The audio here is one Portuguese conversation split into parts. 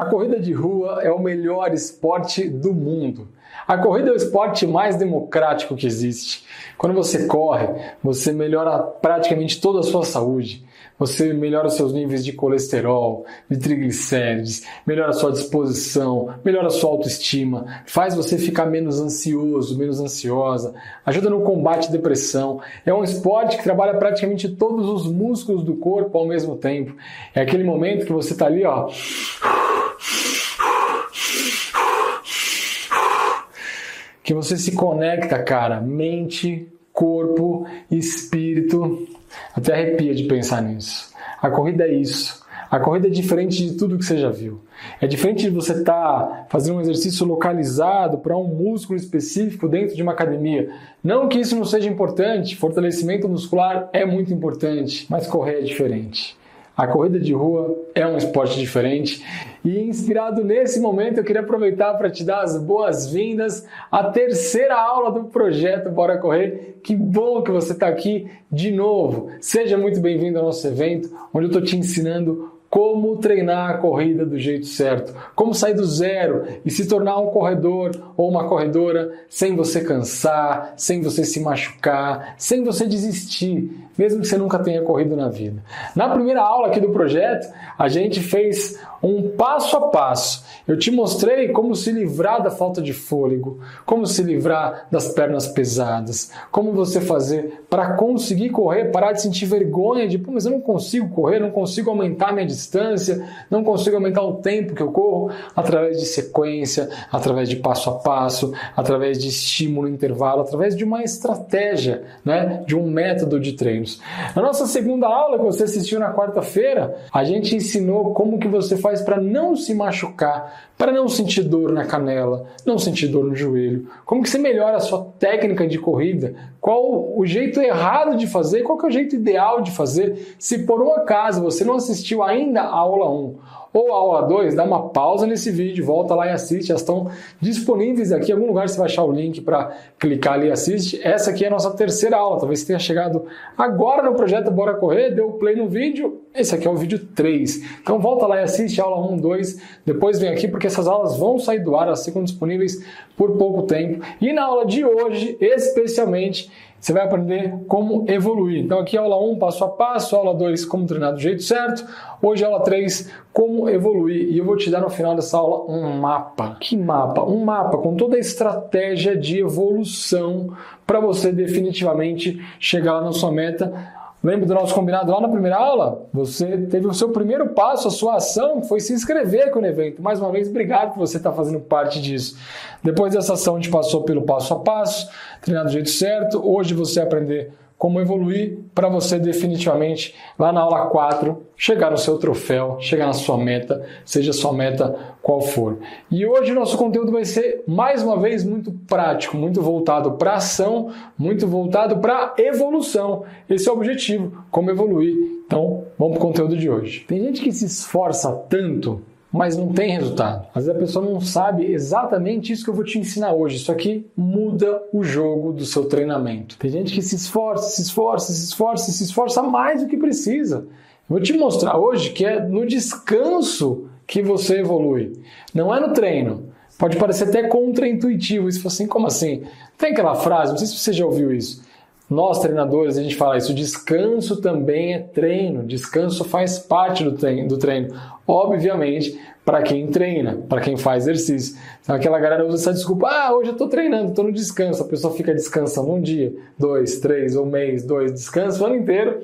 A corrida de rua é o melhor esporte do mundo. A corrida é o esporte mais democrático que existe. Quando você corre, você melhora praticamente toda a sua saúde. Você melhora os seus níveis de colesterol, de triglicérides, melhora a sua disposição, melhora a sua autoestima, faz você ficar menos ansioso, menos ansiosa, ajuda no combate à depressão. É um esporte que trabalha praticamente todos os músculos do corpo ao mesmo tempo. É aquele momento que você está ali, ó que você se conecta, cara, mente, corpo, espírito. Até arrepia de pensar nisso. A corrida é isso. A corrida é diferente de tudo que você já viu. É diferente de você estar tá fazendo um exercício localizado para um músculo específico dentro de uma academia. Não que isso não seja importante, fortalecimento muscular é muito importante, mas correr é diferente. A corrida de rua é um esporte diferente e inspirado nesse momento eu queria aproveitar para te dar as boas-vindas à terceira aula do projeto Bora Correr. Que bom que você está aqui de novo. Seja muito bem-vindo ao nosso evento, onde eu estou te ensinando como treinar a corrida do jeito certo, como sair do zero e se tornar um corredor ou uma corredora sem você cansar, sem você se machucar, sem você desistir, mesmo que você nunca tenha corrido na vida. Na primeira aula aqui do projeto, a gente fez um passo a passo. Eu te mostrei como se livrar da falta de fôlego, como se livrar das pernas pesadas, como você fazer para conseguir correr, parar de sentir vergonha de, pô, mas eu não consigo correr, não consigo aumentar minha distância, não consigo aumentar o tempo que eu corro, através de sequência, através de passo a passo, através de estímulo intervalo, através de uma estratégia, né, de um método de Na nossa segunda aula que você assistiu na quarta-feira, a gente ensinou como que você faz para não se machucar, para não sentir dor na canela, não sentir dor no joelho? Como que você melhora a sua técnica de corrida? Qual o jeito errado de fazer? Qual que é o jeito ideal de fazer? Se por um acaso você não assistiu ainda a aula 1 ou a aula 2, dá uma pausa nesse vídeo, volta lá e assiste. Elas estão disponíveis aqui. Em algum lugar você vai achar o link para clicar ali e assiste. Essa aqui é a nossa terceira aula. Talvez você tenha chegado agora no projeto Bora Correr, deu play no vídeo. Esse aqui é o vídeo 3. Então volta lá e assiste a aula 1, 2. Depois vem aqui porque essas aulas vão sair do ar, elas ficam disponíveis por pouco tempo. E na aula de hoje, especialmente, você vai aprender como evoluir. Então aqui aula 1, passo a passo, aula 2, como treinar do jeito certo. Hoje aula 3, como evoluir. E eu vou te dar no final dessa aula um mapa. Que mapa? Um mapa com toda a estratégia de evolução para você definitivamente chegar lá na sua meta Lembra do nosso combinado lá na primeira aula? Você teve o seu primeiro passo, a sua ação foi se inscrever aqui no evento. Mais uma vez, obrigado por você estar fazendo parte disso. Depois dessa ação, a gente passou pelo passo a passo, treinar do jeito certo. Hoje você aprender como evoluir para você definitivamente, lá na aula 4, chegar no seu troféu, chegar na sua meta, seja sua meta qual for. E hoje nosso conteúdo vai ser, mais uma vez, muito prático, muito voltado para ação, muito voltado para evolução. Esse é o objetivo, como evoluir. Então, vamos para o conteúdo de hoje. Tem gente que se esforça tanto mas não tem resultado. Às vezes a pessoa não sabe exatamente isso que eu vou te ensinar hoje. Isso aqui muda o jogo do seu treinamento. Tem gente que se esforça, se esforça, se esforça, se esforça mais do que precisa. Eu vou te mostrar hoje que é no descanso que você evolui. Não é no treino. Pode parecer até contraintuitivo isso, assim, como assim? Tem aquela frase, não sei se você já ouviu isso. Nós, treinadores, a gente fala isso, descanso também é treino, descanso faz parte do treino. Do treino. Obviamente, para quem treina, para quem faz exercício. Então, aquela galera usa essa desculpa, ah, hoje eu estou treinando, estou no descanso. A pessoa fica descansando um dia, dois, três, um mês, dois, descansa o ano inteiro,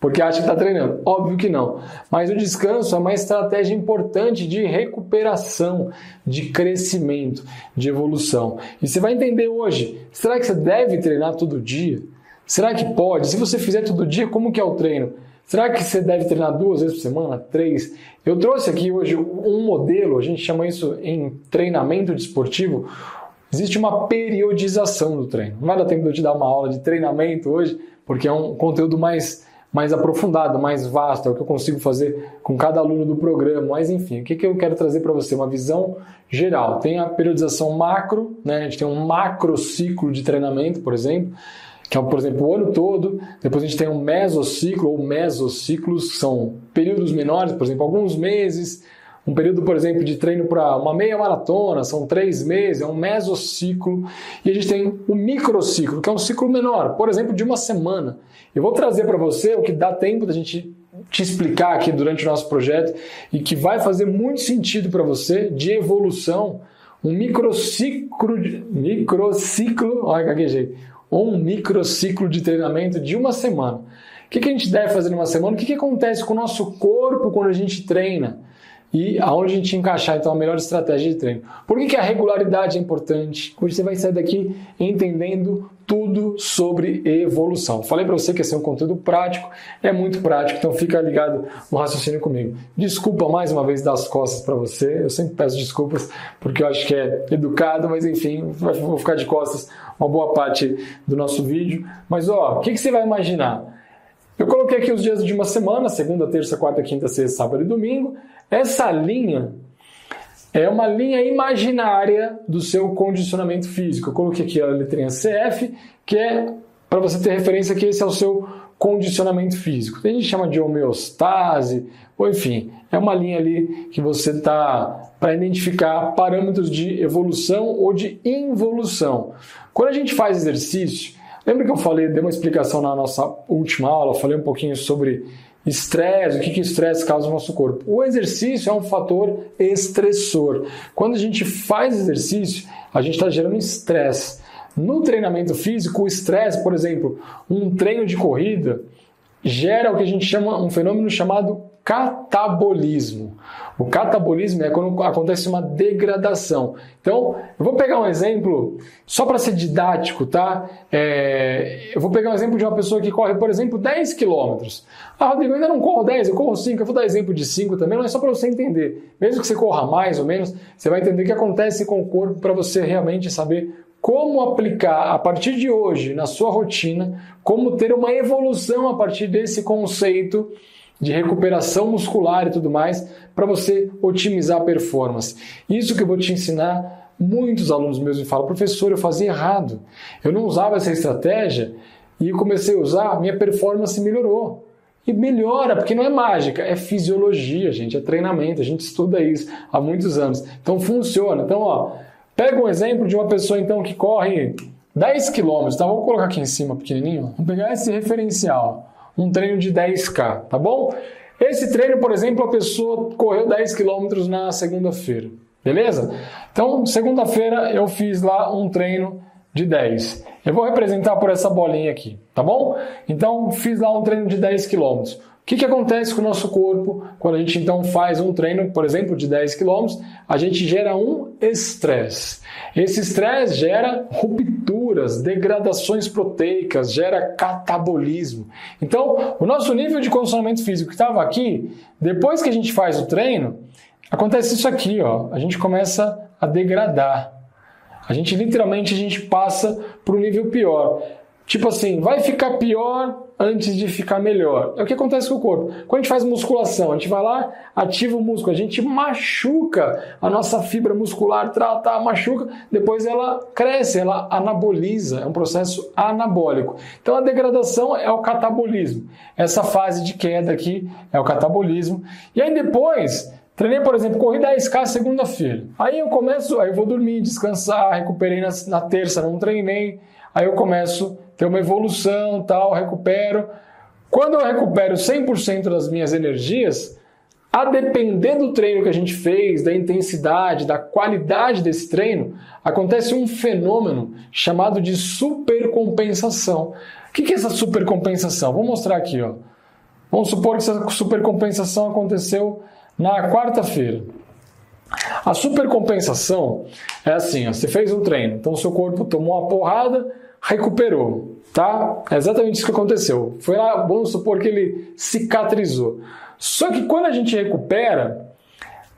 porque acha que está treinando. Óbvio que não. Mas o descanso é uma estratégia importante de recuperação, de crescimento, de evolução. E você vai entender hoje, será que você deve treinar todo dia? Será que pode? Se você fizer todo dia, como que é o treino? Será que você deve treinar duas vezes por semana? Três? Eu trouxe aqui hoje um modelo, a gente chama isso em treinamento desportivo. Existe uma periodização do treino. Não vai dar tempo de eu te dar uma aula de treinamento hoje, porque é um conteúdo mais, mais aprofundado, mais vasto, é o que eu consigo fazer com cada aluno do programa. Mas enfim, o que, que eu quero trazer para você? Uma visão geral. Tem a periodização macro, né? a gente tem um macro ciclo de treinamento, por exemplo que é, por exemplo, o ano todo. Depois a gente tem um mesociclo ou mesociclos, que são períodos menores, por exemplo, alguns meses, Um período, por exemplo, de treino para uma meia maratona, são três meses, é um mesociclo. E a gente tem o microciclo, que é um ciclo menor, por exemplo, de uma semana. Eu vou trazer para você o que dá tempo da gente te explicar aqui durante o nosso projeto e que vai fazer muito sentido para você de evolução, um microciclo, microciclo, olha gaguejei, um microciclo de treinamento de uma semana. O que, a gente deve fazer numa semana? O que acontece com o nosso corpo quando a gente treina? E aonde a gente encaixar então a melhor estratégia de treino. Por que, que a regularidade é importante? Hoje você vai sair daqui entendendo tudo sobre evolução. Falei para você que esse é um conteúdo prático, é muito prático, então fica ligado no raciocínio comigo. Desculpa mais uma vez das costas para você, eu sempre peço desculpas porque eu acho que é educado, mas enfim, vou ficar de costas uma boa parte do nosso vídeo. Mas ó, o que, que você vai imaginar? Eu coloquei aqui os dias de uma semana, segunda, terça, quarta, quinta, sexta, sábado e domingo. Essa linha é uma linha imaginária do seu condicionamento físico. Eu coloquei aqui a letrinha CF, que é para você ter referência que esse é o seu condicionamento físico. Tem gente que chama de homeostase, ou enfim, é uma linha ali que você está para identificar parâmetros de evolução ou de involução. Quando a gente faz exercício, lembra que eu falei, dei uma explicação na nossa última aula, falei um pouquinho sobre Estresse, o que, que estresse causa no nosso corpo? O exercício é um fator estressor. Quando a gente faz exercício, a gente está gerando estresse. No treinamento físico, o estresse, por exemplo, um treino de corrida, gera o que a gente chama um fenômeno chamado catabolismo. O catabolismo é quando acontece uma degradação. Então, eu vou pegar um exemplo, só para ser didático, tá? É, eu vou pegar um exemplo de uma pessoa que corre, por exemplo, 10 quilômetros. Ah, Rodrigo, eu ainda não corro 10, eu corro 5. Eu vou dar exemplo de 5 também, mas é só para você entender. Mesmo que você corra mais ou menos, você vai entender o que acontece com o corpo para você realmente saber como aplicar a partir de hoje na sua rotina, como ter uma evolução a partir desse conceito de recuperação muscular e tudo mais, para você otimizar a performance. Isso que eu vou te ensinar, muitos alunos meus me falam, professor, eu fazia errado. Eu não usava essa estratégia e comecei a usar, minha performance melhorou. E melhora, porque não é mágica, é fisiologia, gente, é treinamento, a gente estuda isso há muitos anos. Então funciona. Então, ó, pega um exemplo de uma pessoa então que corre 10 km, tá? Vou colocar aqui em cima pequenininho. Vamos pegar esse referencial um treino de 10K, tá bom? Esse treino, por exemplo, a pessoa correu 10 km na segunda-feira, beleza? Então, segunda-feira eu fiz lá um treino de 10. Eu vou representar por essa bolinha aqui, tá bom? Então, fiz lá um treino de 10 km. Que, que acontece com o nosso corpo quando a gente então faz um treino, por exemplo, de 10 km? A gente gera um estresse. Esse estresse gera rupturas, degradações proteicas, gera catabolismo. Então, o nosso nível de condicionamento físico que estava aqui, depois que a gente faz o treino, acontece isso aqui, ó. A gente começa a degradar. A gente literalmente a gente passa para o nível pior. Tipo assim, vai ficar pior antes de ficar melhor. É o que acontece com o corpo. Quando a gente faz musculação, a gente vai lá, ativa o músculo, a gente machuca a nossa fibra muscular, trata, machuca, depois ela cresce, ela anaboliza, é um processo anabólico. Então a degradação é o catabolismo. Essa fase de queda aqui é o catabolismo. E aí depois, Treinei, por exemplo, corri 10K segunda-feira. Aí eu começo, aí eu vou dormir, descansar, recuperei na, na terça, não treinei. Aí eu começo ter uma evolução, tal, recupero. Quando eu recupero 100% das minhas energias, a depender do treino que a gente fez, da intensidade, da qualidade desse treino, acontece um fenômeno chamado de supercompensação. O que é essa supercompensação? Vou mostrar aqui. Ó. Vamos supor que essa supercompensação aconteceu na quarta-feira. A supercompensação é assim: ó, você fez um treino, então seu corpo tomou uma porrada, recuperou, tá? É exatamente isso que aconteceu. Foi lá, vamos supor que ele cicatrizou. Só que quando a gente recupera,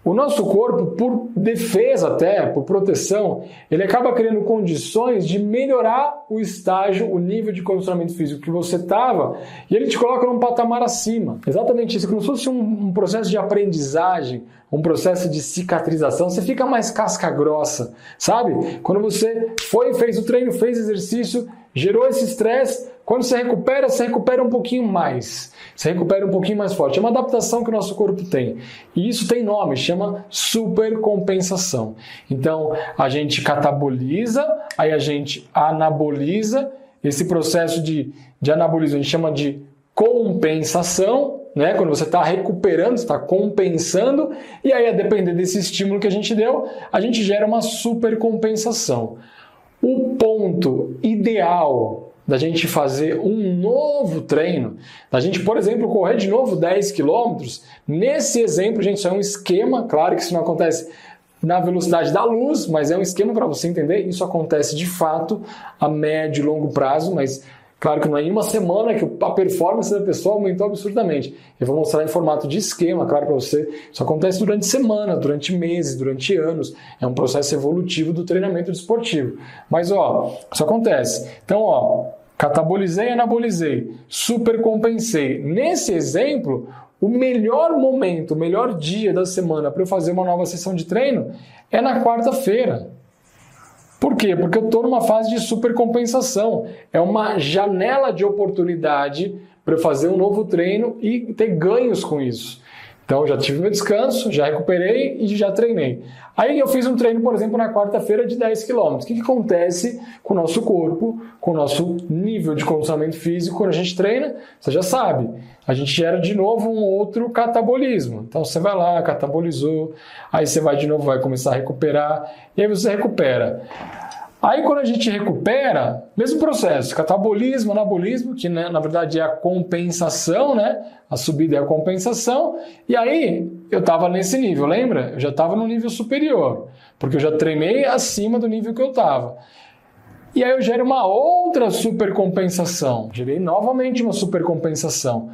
o nosso corpo, por defesa até, por proteção, ele acaba criando condições de melhorar o estágio, o nível de condicionamento físico que você estava, e ele te coloca num patamar acima. Exatamente isso, como se fosse um, um processo de aprendizagem, um processo de cicatrização, você fica mais casca grossa, sabe? Quando você foi, fez o treino, fez exercício, gerou esse estresse, quando você recupera, você recupera um pouquinho mais. Você recupera um pouquinho mais forte. É uma adaptação que o nosso corpo tem. E isso tem nome, chama supercompensação. Então, a gente cataboliza, aí a gente anaboliza. Esse processo de, de anabolismo a gente chama de compensação, né? Quando você está recuperando, está compensando, e aí, a depender desse estímulo que a gente deu, a gente gera uma supercompensação. O ponto ideal da gente fazer um novo treino, da gente, por exemplo, correr de novo 10 quilômetros, nesse exemplo, gente, isso é um esquema, claro que isso não acontece na velocidade da luz, mas é um esquema para você entender, isso acontece de fato a médio e longo prazo, mas Claro que não é em uma semana que a performance da pessoa aumentou absurdamente. Eu vou mostrar em formato de esquema, claro para você. Isso acontece durante semana, durante meses, durante anos. É um processo evolutivo do treinamento desportivo. Mas ó, isso acontece. Então, ó, catabolizei, anabolizei, supercompensei. Nesse exemplo, o melhor momento, o melhor dia da semana para eu fazer uma nova sessão de treino é na quarta-feira. Por quê? Porque eu estou numa fase de supercompensação. É uma janela de oportunidade para eu fazer um novo treino e ter ganhos com isso. Então, já tive meu descanso, já recuperei e já treinei. Aí eu fiz um treino, por exemplo, na quarta-feira de 10 km. O que, que acontece com o nosso corpo, com o nosso nível de condicionamento físico quando a gente treina? Você já sabe. A gente gera de novo um outro catabolismo. Então você vai lá, catabolizou, aí você vai de novo, vai começar a recuperar, e aí você recupera. Aí quando a gente recupera, mesmo processo, catabolismo, anabolismo, que né, na verdade é a compensação, né? A subida é a compensação. E aí eu estava nesse nível, lembra? Eu já estava no nível superior, porque eu já treinei acima do nível que eu estava. E aí eu gero uma outra supercompensação. Gerei novamente uma supercompensação.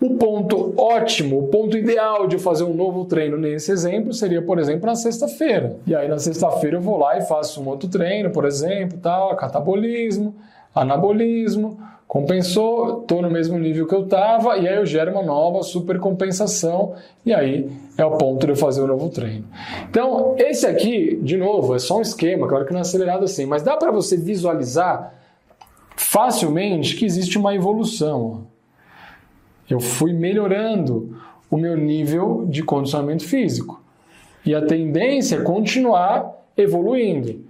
O ponto ótimo, o ponto ideal de fazer um novo treino nesse exemplo seria, por exemplo, na sexta-feira. E aí na sexta-feira eu vou lá e faço um outro treino, por exemplo, tal, catabolismo, anabolismo, compensou, estou no mesmo nível que eu estava, e aí eu gero uma nova supercompensação, e aí é o ponto de eu fazer um novo treino. Então, esse aqui, de novo, é só um esquema, claro que não é acelerado assim, mas dá para você visualizar facilmente que existe uma evolução. Eu fui melhorando o meu nível de condicionamento físico. E a tendência é continuar evoluindo.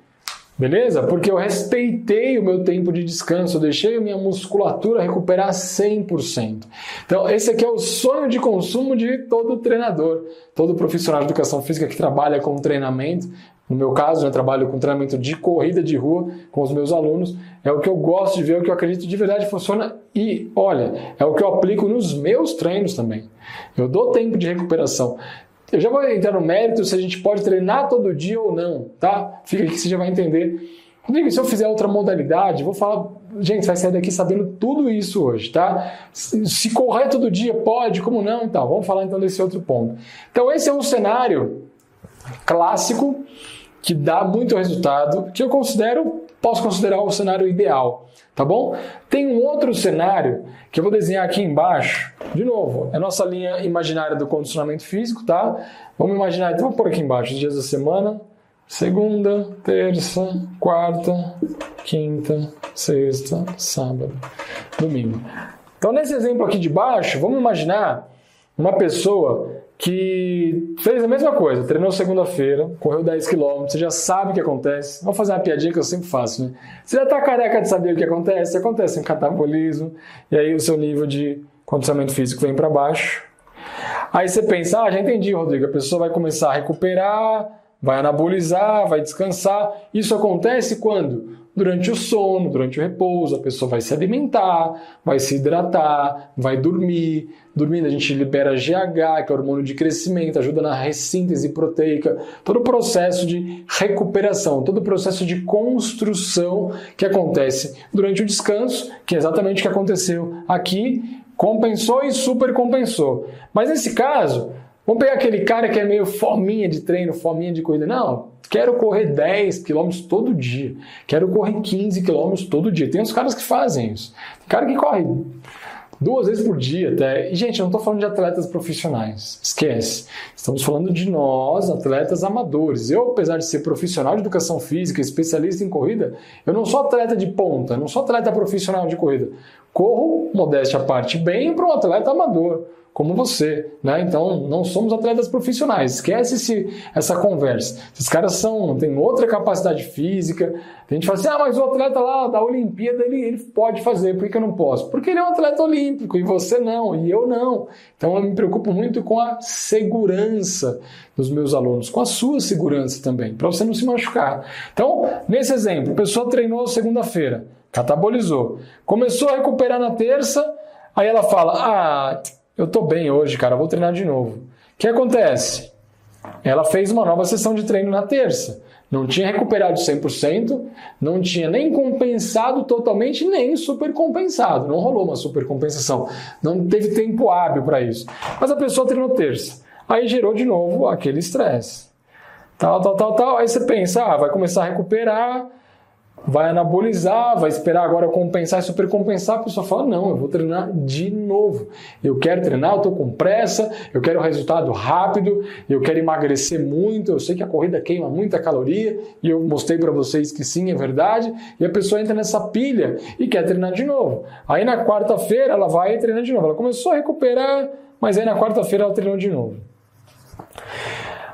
Beleza? Porque eu respeitei o meu tempo de descanso, eu deixei a minha musculatura recuperar 100%. Então, esse aqui é o sonho de consumo de todo treinador, todo profissional de educação física que trabalha com treinamento. No meu caso, eu trabalho com treinamento de corrida de rua com os meus alunos. É o que eu gosto de ver, é o que eu acredito de verdade funciona. E, olha, é o que eu aplico nos meus treinos também. Eu dou tempo de recuperação. Eu já vou entrar no mérito se a gente pode treinar todo dia ou não, tá? Fica aqui que você já vai entender. Se eu fizer outra modalidade, vou falar. Gente, vai sair daqui sabendo tudo isso hoje, tá? Se correr todo dia, pode, como não? Então, vamos falar então desse outro ponto. Então, esse é um cenário clássico que dá muito resultado, que eu considero, posso considerar o cenário ideal tá bom? Tem um outro cenário que eu vou desenhar aqui embaixo. De novo, é nossa linha imaginária do condicionamento físico, tá? Vamos imaginar, então vou pôr aqui embaixo os dias da semana. Segunda, terça, quarta, quinta, sexta, sábado, domingo. Então, nesse exemplo aqui de baixo, vamos imaginar uma pessoa que fez a mesma coisa, treinou segunda-feira, correu 10 km, você já sabe o que acontece. Vou fazer uma piadinha que eu sempre faço, né? Você já está careca de saber o que acontece, acontece um catabolismo, e aí o seu nível de condicionamento físico vem para baixo. Aí você pensa, ah, já entendi, Rodrigo, a pessoa vai começar a recuperar, vai anabolizar, vai descansar. Isso acontece quando? Durante o sono, durante o repouso, a pessoa vai se alimentar, vai se hidratar, vai dormir. Dormindo, a gente libera GH, que é o hormônio de crescimento, ajuda na ressíntese proteica. Todo o processo de recuperação, todo o processo de construção que acontece durante o descanso, que é exatamente o que aconteceu aqui, compensou e supercompensou. Mas nesse caso, vamos pegar aquele cara que é meio fominha de treino, fominha de corrida. Não, Quero correr 10 quilômetros todo dia. Quero correr 15 quilômetros todo dia. Tem uns caras que fazem isso. Tem cara que corre duas vezes por dia até. E, gente, eu não estou falando de atletas profissionais, esquece. Estamos falando de nós, atletas amadores. Eu, apesar de ser profissional de educação física, especialista em corrida, eu não sou atleta de ponta, não sou atleta profissional de corrida. Corro, modéstia à parte, bem para um atleta amador como você, né? Então não somos atletas profissionais. Esquece esse, essa conversa. Esses caras são têm outra capacidade física. A gente fala assim, ah, mas o atleta lá da Olimpíada ele, ele pode fazer, por que eu não posso? Porque ele é um atleta olímpico e você não, e eu não. Então eu me preocupo muito com a segurança dos meus alunos, com a sua segurança também, para você não se machucar. Então, nesse exemplo, a pessoa treinou segunda-feira, catabolizou, começou a recuperar na terça, aí ela fala, ah eu tô bem hoje, cara, vou treinar de novo. O que acontece? Ela fez uma nova sessão de treino na terça. Não tinha recuperado 100%, não tinha nem compensado totalmente, nem super compensado. Não rolou uma super compensação. Não teve tempo hábil para isso. Mas a pessoa treinou terça. Aí gerou de novo aquele estresse. Tal, tal, tal, tal. Aí você pensa, ah, vai começar a recuperar, vai anabolizar, vai esperar agora compensar e supercompensar, a pessoa fala: não, eu vou treinar de novo. Eu quero treinar, eu estou com pressa, eu quero resultado rápido, eu quero emagrecer muito, eu sei que a corrida queima muita caloria, e eu mostrei para vocês que sim, é verdade, e a pessoa entra nessa pilha e quer treinar de novo. Aí na quarta-feira ela vai treinar de novo. Ela começou a recuperar, mas aí na quarta-feira ela treinou de novo.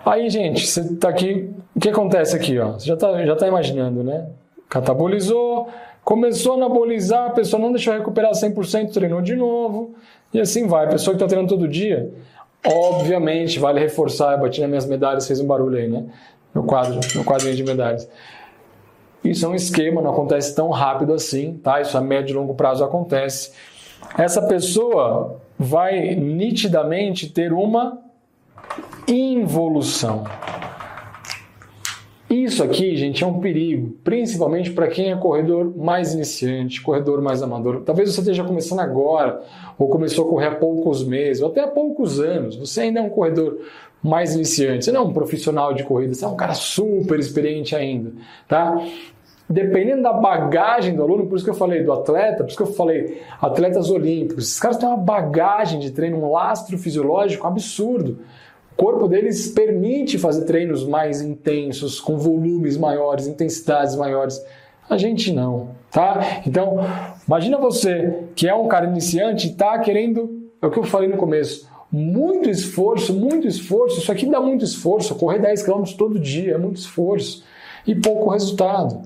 Aí, gente, você está aqui. O que acontece aqui? Ó? Você já está já tá imaginando, né? Catabolizou, começou a anabolizar, a pessoa não deixou recuperar 100%, treinou de novo, e assim vai. A pessoa que está treinando todo dia, obviamente, vale reforçar, eu bati nas minhas medalhas, fez um barulho aí, né? Meu quadro, meu quadrinho de medalhas. Isso é um esquema, não acontece tão rápido assim, tá? Isso a médio e longo prazo acontece. Essa pessoa vai nitidamente ter uma involução. Isso aqui, gente, é um perigo, principalmente para quem é corredor mais iniciante, corredor mais amador. Talvez você esteja começando agora, ou começou a correr há poucos meses, ou até há poucos anos. Você ainda é um corredor mais iniciante, você não é um profissional de corrida, você é um cara super experiente ainda, tá? Dependendo da bagagem do aluno, por isso que eu falei do atleta, por isso que eu falei atletas olímpicos, esses caras têm uma bagagem de treino, um lastro fisiológico absurdo. O corpo deles permite fazer treinos mais intensos, com volumes maiores, intensidades maiores. A gente não, tá? Então, imagina você que é um cara iniciante e está querendo, é o que eu falei no começo, muito esforço, muito esforço. Isso aqui dá muito esforço. Correr 10 km todo dia é muito esforço e pouco resultado.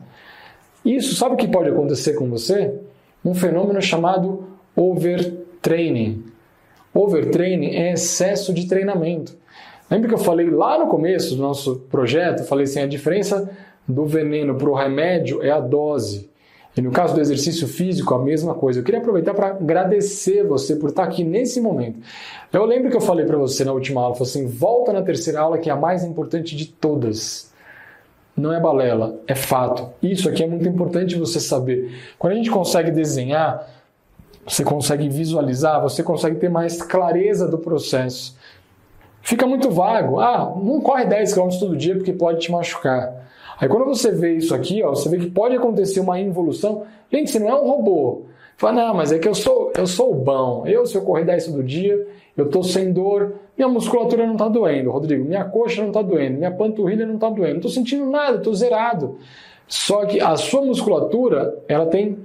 Isso, sabe o que pode acontecer com você? Um fenômeno chamado overtraining. Overtraining é excesso de treinamento. Lembra que eu falei lá no começo do nosso projeto? falei assim: a diferença do veneno para o remédio é a dose. E no caso do exercício físico, a mesma coisa. Eu queria aproveitar para agradecer você por estar aqui nesse momento. Eu lembro que eu falei para você na última aula, falei assim, volta na terceira aula que é a mais importante de todas. Não é balela, é fato. Isso aqui é muito importante você saber. Quando a gente consegue desenhar, você consegue visualizar, você consegue ter mais clareza do processo fica muito vago. Ah, não corre 10 km todo dia porque pode te machucar. Aí quando você vê isso aqui, ó, você vê que pode acontecer uma involução. Gente, você não é um robô. Fala, não, mas é que eu sou, eu sou bom. Eu, se eu correr 10 todo dia, eu tô sem dor, minha musculatura não tá doendo, Rodrigo. Minha coxa não tá doendo, minha panturrilha não tá doendo. Não tô sentindo nada, tô zerado. Só que a sua musculatura, ela tem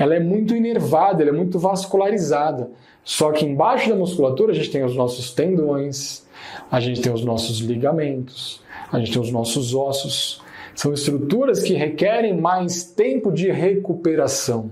ela é muito inervada, ela é muito vascularizada. Só que embaixo da musculatura a gente tem os nossos tendões, a gente tem os nossos ligamentos, a gente tem os nossos ossos. São estruturas que requerem mais tempo de recuperação.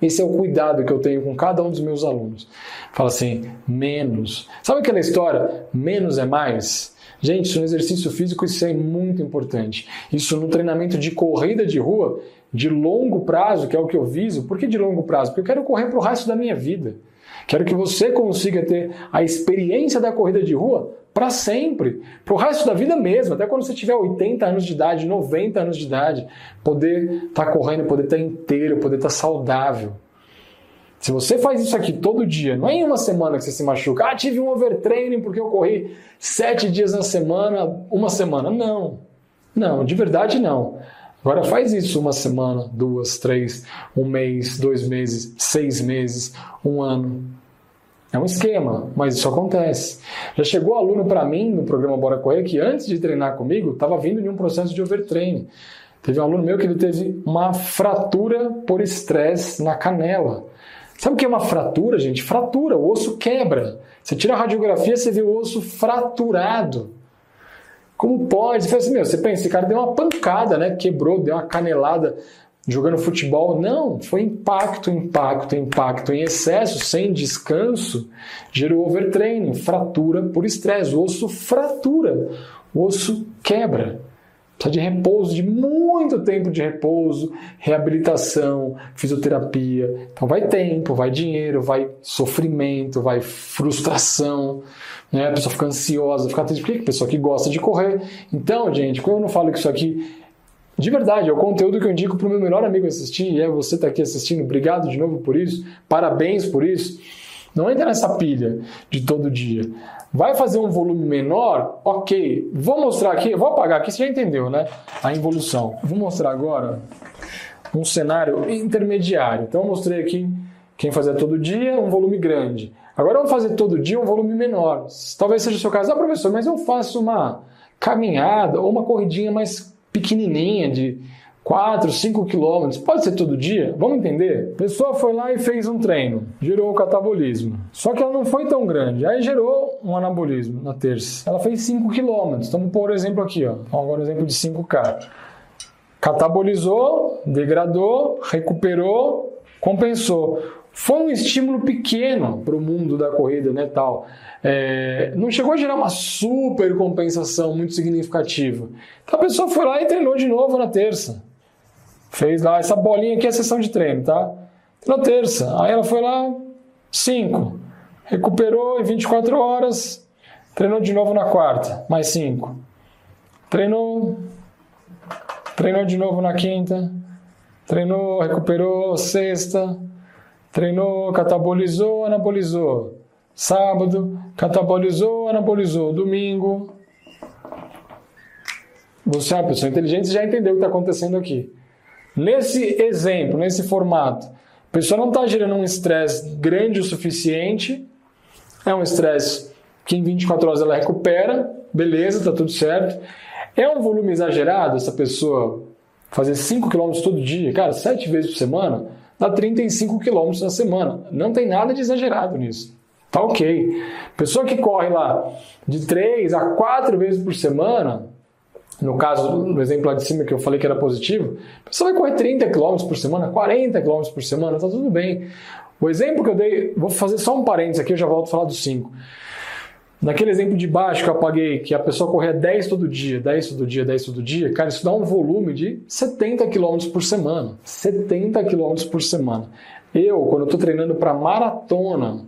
Esse é o cuidado que eu tenho com cada um dos meus alunos. Fala assim, menos. Sabe aquela história, menos é mais? Gente, isso no exercício físico isso é muito importante. Isso no treinamento de corrida de rua, de longo prazo, que é o que eu viso. Por que de longo prazo? Porque eu quero correr para o resto da minha vida. Quero que você consiga ter a experiência da corrida de rua para sempre, para o resto da vida mesmo, até quando você tiver 80 anos de idade, 90 anos de idade, poder estar tá correndo, poder estar tá inteiro, poder estar tá saudável. Se você faz isso aqui todo dia, não é em uma semana que você se machuca, ah, tive um overtraining porque eu corri sete dias na semana, uma semana. Não, não, de verdade não. Agora faz isso uma semana, duas, três, um mês, dois meses, seis meses, um ano. É um esquema, mas isso acontece. Já chegou aluno para mim no programa Bora Correr que antes de treinar comigo estava vindo de um processo de overtraining. Teve um aluno meu que ele teve uma fratura por estresse na canela. Sabe o que é uma fratura, gente? Fratura, o osso quebra. Você tira a radiografia, você vê o osso fraturado. Como pode? Você assim, meu, você pensa, esse cara deu uma pancada, né? Quebrou, deu uma canelada jogando futebol. Não, foi impacto, impacto, impacto em excesso, sem descanso, gerou overtraining, fratura por estresse. O osso fratura, o osso quebra. Precisa de repouso, de muito tempo de repouso, reabilitação, fisioterapia. Então vai tempo, vai dinheiro, vai sofrimento, vai frustração, né? a pessoa fica ansiosa, fica triste. Por que a pessoa que gosta de correr? Então, gente, quando eu não falo que isso aqui de verdade, é o conteúdo que eu indico para o meu melhor amigo assistir, e é você estar tá aqui assistindo. Obrigado de novo por isso, parabéns por isso. Não entra nessa pilha de todo dia. Vai fazer um volume menor? Ok. Vou mostrar aqui, vou apagar aqui, você já entendeu, né? A evolução. Vou mostrar agora um cenário intermediário. Então eu mostrei aqui quem fazia todo dia, um volume grande. Agora vamos fazer todo dia um volume menor. Talvez seja o seu caso, ah, professor, mas eu faço uma caminhada ou uma corridinha mais pequenininha de 4, 5 quilômetros, pode ser todo dia? Vamos entender? A pessoa foi lá e fez um treino, gerou o catabolismo. Só que ela não foi tão grande, aí gerou um anabolismo na terça. Ela fez 5 quilômetros. Então, vamos pôr o exemplo aqui, ó. Agora o exemplo de 5K. Catabolizou, degradou, recuperou, compensou. Foi um estímulo pequeno para o mundo da corrida, né, tal. É, não chegou a gerar uma super compensação muito significativa. Então a pessoa foi lá e treinou de novo na terça. Fez lá essa bolinha aqui, é a sessão de treino, tá? Na terça. Aí ela foi lá, 5. Recuperou em 24 horas, treinou de novo na quarta, mais 5. Treinou, treinou de novo na quinta, treinou, recuperou sexta, Treinou, catabolizou, anabolizou. Sábado, catabolizou, anabolizou. Domingo. Você é uma pessoa inteligente já entendeu o que está acontecendo aqui. Nesse exemplo, nesse formato, a pessoa não está gerando um estresse grande o suficiente. É um estresse que em 24 horas ela recupera, beleza, está tudo certo. É um volume exagerado essa pessoa fazer 5 km todo dia, cara, 7 vezes por semana? Dá 35 quilômetros na semana. Não tem nada de exagerado nisso. Tá ok. Pessoa que corre lá de 3 a 4 vezes por semana, no caso, no exemplo lá de cima que eu falei que era positivo, a pessoa vai correr 30 km por semana, 40 km por semana, tá tudo bem. O exemplo que eu dei, vou fazer só um parênteses aqui, eu já volto a falar dos 5. Naquele exemplo de baixo que eu apaguei, que a pessoa corria 10 todo dia, 10 todo dia, 10 todo dia, cara, isso dá um volume de 70 km por semana. 70 km por semana. Eu, quando estou treinando para maratona,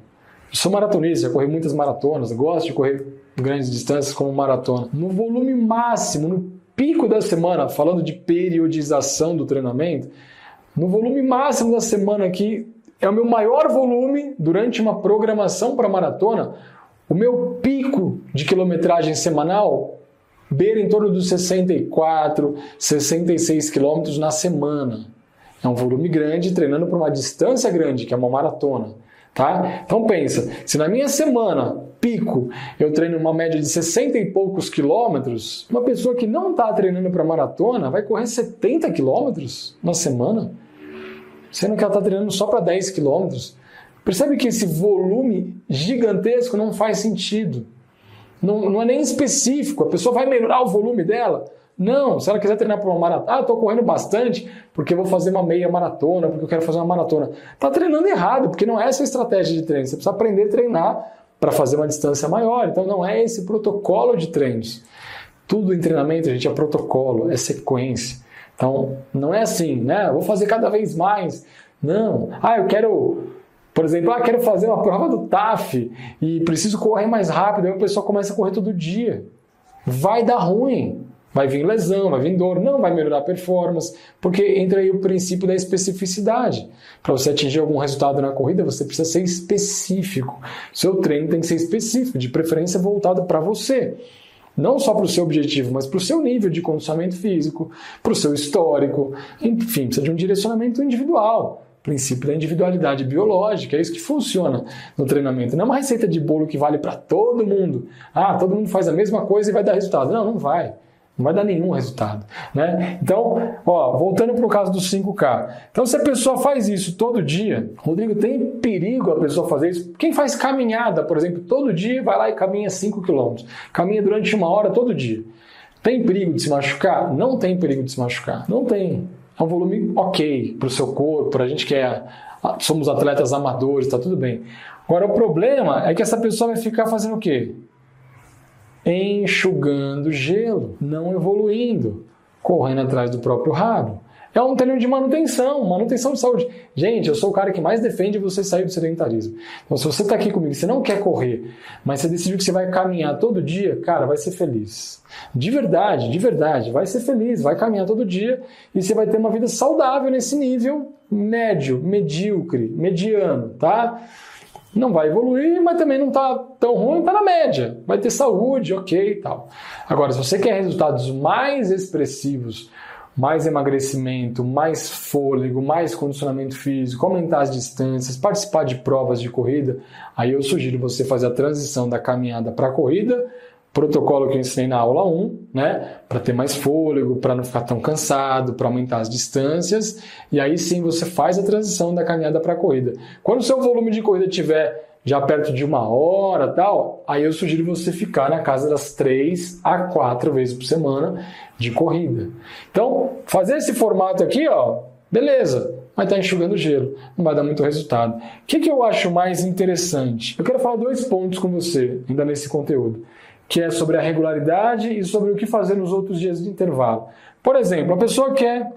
sou maratonista, já corri muitas maratonas, gosto de correr grandes distâncias como maratona. No volume máximo, no pico da semana, falando de periodização do treinamento, no volume máximo da semana aqui, é o meu maior volume durante uma programação para maratona o meu pico de quilometragem semanal beira em torno dos 64, 66 quilômetros na semana. É um volume grande treinando para uma distância grande, que é uma maratona. Tá? Então pensa, se na minha semana pico eu treino uma média de 60 e poucos quilômetros, uma pessoa que não está treinando para maratona vai correr 70 quilômetros na semana, sendo que ela está treinando só para 10 quilômetros. Percebe que esse volume gigantesco não faz sentido. Não, não é nem específico. A pessoa vai melhorar o volume dela. Não, se ela quiser treinar para uma maratona, ah, estou correndo bastante porque vou fazer uma meia maratona, porque eu quero fazer uma maratona. Está treinando errado, porque não é essa a estratégia de treino. Você precisa aprender a treinar para fazer uma distância maior. Então não é esse protocolo de treinos. Tudo em treinamento, gente, é protocolo, é sequência. Então não é assim, né? Vou fazer cada vez mais. Não. Ah, eu quero por exemplo, ah, quero fazer uma prova do TAF e preciso correr mais rápido, aí o pessoal começa a correr todo dia. Vai dar ruim. Vai vir lesão, vai vir dor, não vai melhorar a performance, porque entra aí o princípio da especificidade. Para você atingir algum resultado na corrida, você precisa ser específico. Seu treino tem que ser específico, de preferência voltado para você. não só para o seu objetivo, mas para o seu nível de condicionamento físico, para o seu histórico, enfim, precisa de um direcionamento individual princípio da individualidade biológica, é isso que funciona no treinamento. Não é uma receita de bolo que vale para todo mundo. Ah, todo mundo faz a mesma coisa e vai dar resultado. Não, não vai. Não vai dar nenhum resultado. Né? Então, ó, voltando para o caso do 5K. Então, se a pessoa faz isso todo dia, Rodrigo, tem perigo a pessoa fazer isso? Quem faz caminhada, por exemplo, todo dia, vai lá e caminha 5 km. Caminha durante uma hora todo dia. Tem perigo de se machucar? Não tem perigo de se machucar. Não tem. É um volume ok para o seu corpo, para a gente que é, somos atletas amadores, está tudo bem. Agora, o problema é que essa pessoa vai ficar fazendo o quê? Enxugando gelo, não evoluindo, correndo atrás do próprio rabo. É um treino de manutenção, manutenção de saúde. Gente, eu sou o cara que mais defende você sair do sedentarismo. Então, se você está aqui comigo, você não quer correr, mas você decidiu que você vai caminhar todo dia, cara, vai ser feliz. De verdade, de verdade, vai ser feliz, vai caminhar todo dia e você vai ter uma vida saudável nesse nível médio, medíocre, mediano, tá? Não vai evoluir, mas também não está tão ruim, está na média. Vai ter saúde, ok e tal. Agora, se você quer resultados mais expressivos, mais emagrecimento, mais fôlego, mais condicionamento físico, aumentar as distâncias, participar de provas de corrida, aí eu sugiro você fazer a transição da caminhada para a corrida, protocolo que eu ensinei na aula 1, né, para ter mais fôlego, para não ficar tão cansado, para aumentar as distâncias, e aí sim você faz a transição da caminhada para a corrida. Quando o seu volume de corrida tiver já perto de uma hora tal, aí eu sugiro você ficar na casa das três a quatro vezes por semana de corrida. Então, fazer esse formato aqui, ó, beleza, mas está enxugando gelo, não vai dar muito resultado. O que, que eu acho mais interessante? Eu quero falar dois pontos com você ainda nesse conteúdo, que é sobre a regularidade e sobre o que fazer nos outros dias de intervalo. Por exemplo, a pessoa quer.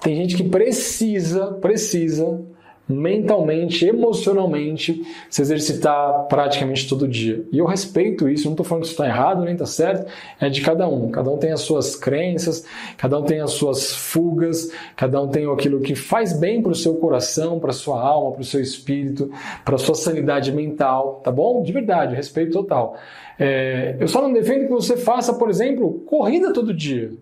Tem gente que precisa, precisa mentalmente, emocionalmente, se exercitar praticamente todo dia. E eu respeito isso, não estou falando que isso está errado nem está certo, é de cada um. Cada um tem as suas crenças, cada um tem as suas fugas, cada um tem aquilo que faz bem para o seu coração, para a sua alma, para o seu espírito, para a sua sanidade mental, tá bom? De verdade, respeito total. É, eu só não defendo que você faça, por exemplo, corrida todo dia.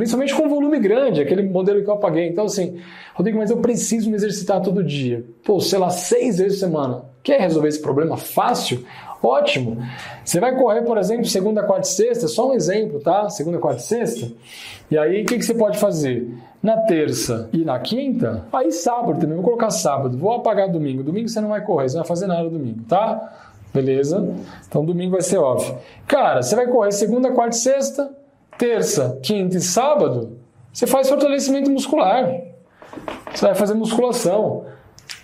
Principalmente com volume grande, aquele modelo que eu apaguei. Então, assim, Rodrigo, mas eu preciso me exercitar todo dia. Pô, sei lá, seis vezes por semana. Quer resolver esse problema fácil? Ótimo. Você vai correr, por exemplo, segunda, quarta e sexta, só um exemplo, tá? Segunda, quarta e sexta. E aí, o que, que você pode fazer? Na terça e na quinta, aí sábado também, vou colocar sábado, vou apagar domingo. Domingo você não vai correr, você não vai fazer nada domingo, tá? Beleza? Então domingo vai ser off. Cara, você vai correr segunda, quarta e sexta, terça, quinta e sábado, você faz fortalecimento muscular. Você vai fazer musculação.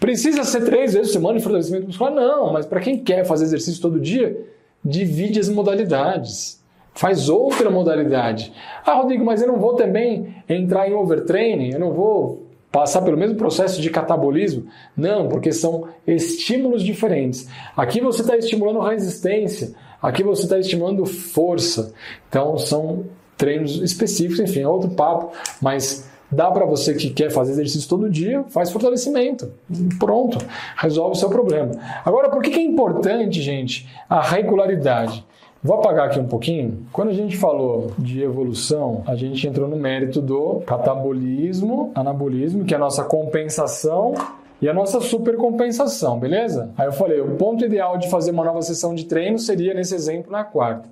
Precisa ser três vezes por semana de fortalecimento muscular? Não, mas para quem quer fazer exercício todo dia, divide as modalidades. Faz outra modalidade. Ah, Rodrigo, mas eu não vou também entrar em overtraining, eu não vou passar pelo mesmo processo de catabolismo? Não, porque são estímulos diferentes. Aqui você está estimulando resistência, aqui você está estimulando força. Então são treinos específicos, enfim, é outro papo, mas dá para você que quer fazer exercício todo dia, faz fortalecimento. Pronto, resolve o seu problema. Agora, por que é importante, gente, a regularidade? Vou apagar aqui um pouquinho. Quando a gente falou de evolução, a gente entrou no mérito do catabolismo, anabolismo, que é a nossa compensação e a nossa supercompensação, beleza? Aí eu falei, o ponto ideal de fazer uma nova sessão de treino seria nesse exemplo na quarta.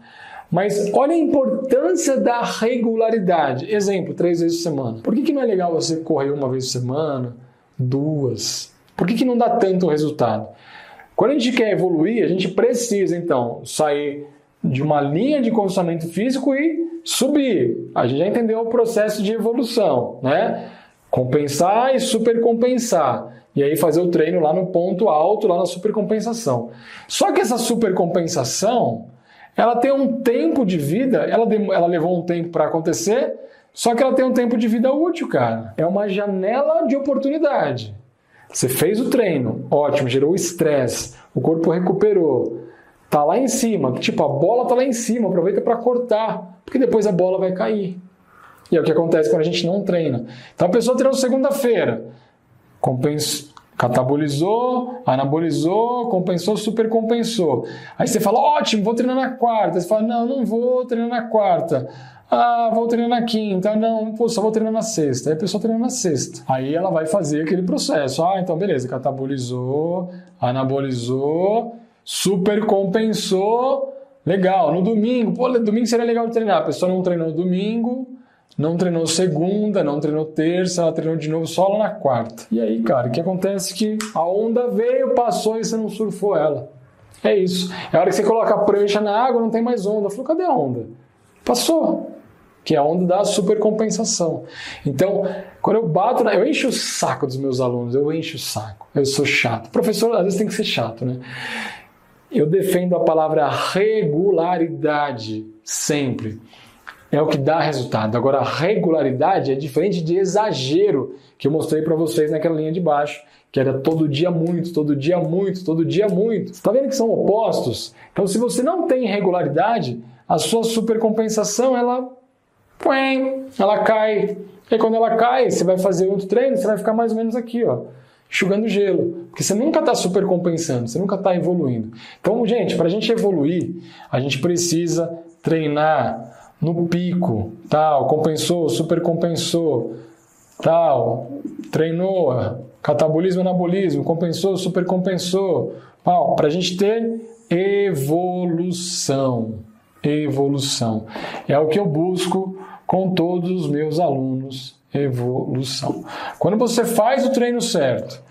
Mas olha a importância da regularidade. Exemplo, três vezes por semana. Por que, que não é legal você correr uma vez por semana? Duas? Por que, que não dá tanto resultado? Quando a gente quer evoluir, a gente precisa então sair de uma linha de condicionamento físico e subir. A gente já entendeu o processo de evolução, né? Compensar e supercompensar. E aí fazer o treino lá no ponto alto, lá na supercompensação. Só que essa supercompensação, ela tem um tempo de vida, ela, ela levou um tempo para acontecer, só que ela tem um tempo de vida útil, cara. É uma janela de oportunidade. Você fez o treino, ótimo, gerou estresse, o corpo recuperou, tá lá em cima, tipo a bola tá lá em cima, aproveita para cortar, porque depois a bola vai cair. E é o que acontece quando a gente não treina. Então a pessoa treinou segunda-feira, Catabolizou, anabolizou, compensou, supercompensou. Aí você fala, ótimo, vou treinar na quarta. Você fala, não, não vou treinar na quarta. Ah, vou treinar na quinta. Não, pô, só vou treinar na sexta. Aí a pessoa treina na sexta. Aí ela vai fazer aquele processo. Ah, então beleza, catabolizou, anabolizou, supercompensou. Legal, no domingo, pô, domingo seria legal treinar. A pessoa não treinou domingo, não treinou segunda, não treinou terça, ela treinou de novo só lá na quarta. E aí, cara, o que acontece é que a onda veio, passou e você não surfou ela. É isso. É a hora que você coloca a prancha na água, não tem mais onda. Falou, cadê a onda? Passou. Que é a onda da supercompensação. Então, quando eu bato, na... eu encho o saco dos meus alunos, eu encho o saco. Eu sou chato. professor, às vezes, tem que ser chato, né? Eu defendo a palavra regularidade sempre é o que dá resultado. Agora, a regularidade é diferente de exagero, que eu mostrei para vocês naquela linha de baixo, que era todo dia muito, todo dia muito, todo dia muito. Está vendo que são opostos? Então, se você não tem regularidade, a sua supercompensação ela, ela cai. E quando ela cai, você vai fazer outro treino, você vai ficar mais ou menos aqui, ó, enxugando gelo, porque você nunca está supercompensando, você nunca está evoluindo. Então, gente, para a gente evoluir, a gente precisa treinar no pico, tal, compensou, supercompensou, tal, treinou, catabolismo, anabolismo, compensou, supercompensou, para a gente ter evolução, evolução. É o que eu busco com todos os meus alunos, evolução. Quando você faz o treino certo,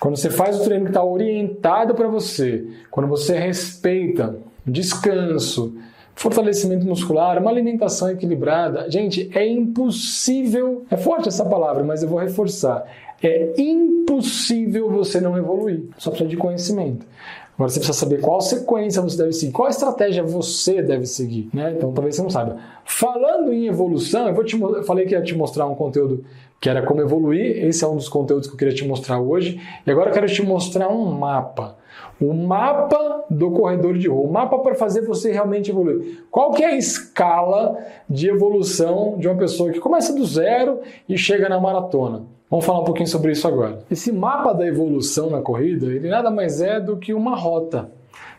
quando você faz o treino que está orientado para você, quando você respeita descanso, fortalecimento muscular, uma alimentação equilibrada. Gente, é impossível, é forte essa palavra, mas eu vou reforçar. É impossível você não evoluir. Só precisa de conhecimento. Agora você precisa saber qual sequência você deve seguir, qual estratégia você deve seguir, né? Então talvez você não saiba. Falando em evolução, eu vou te eu falei que ia te mostrar um conteúdo que era como evoluir. Esse é um dos conteúdos que eu queria te mostrar hoje. E agora eu quero te mostrar um mapa o mapa do corredor de rua, o mapa para fazer você realmente evoluir. Qual que é a escala de evolução de uma pessoa que começa do zero e chega na maratona? Vamos falar um pouquinho sobre isso agora. Esse mapa da evolução na corrida, ele nada mais é do que uma rota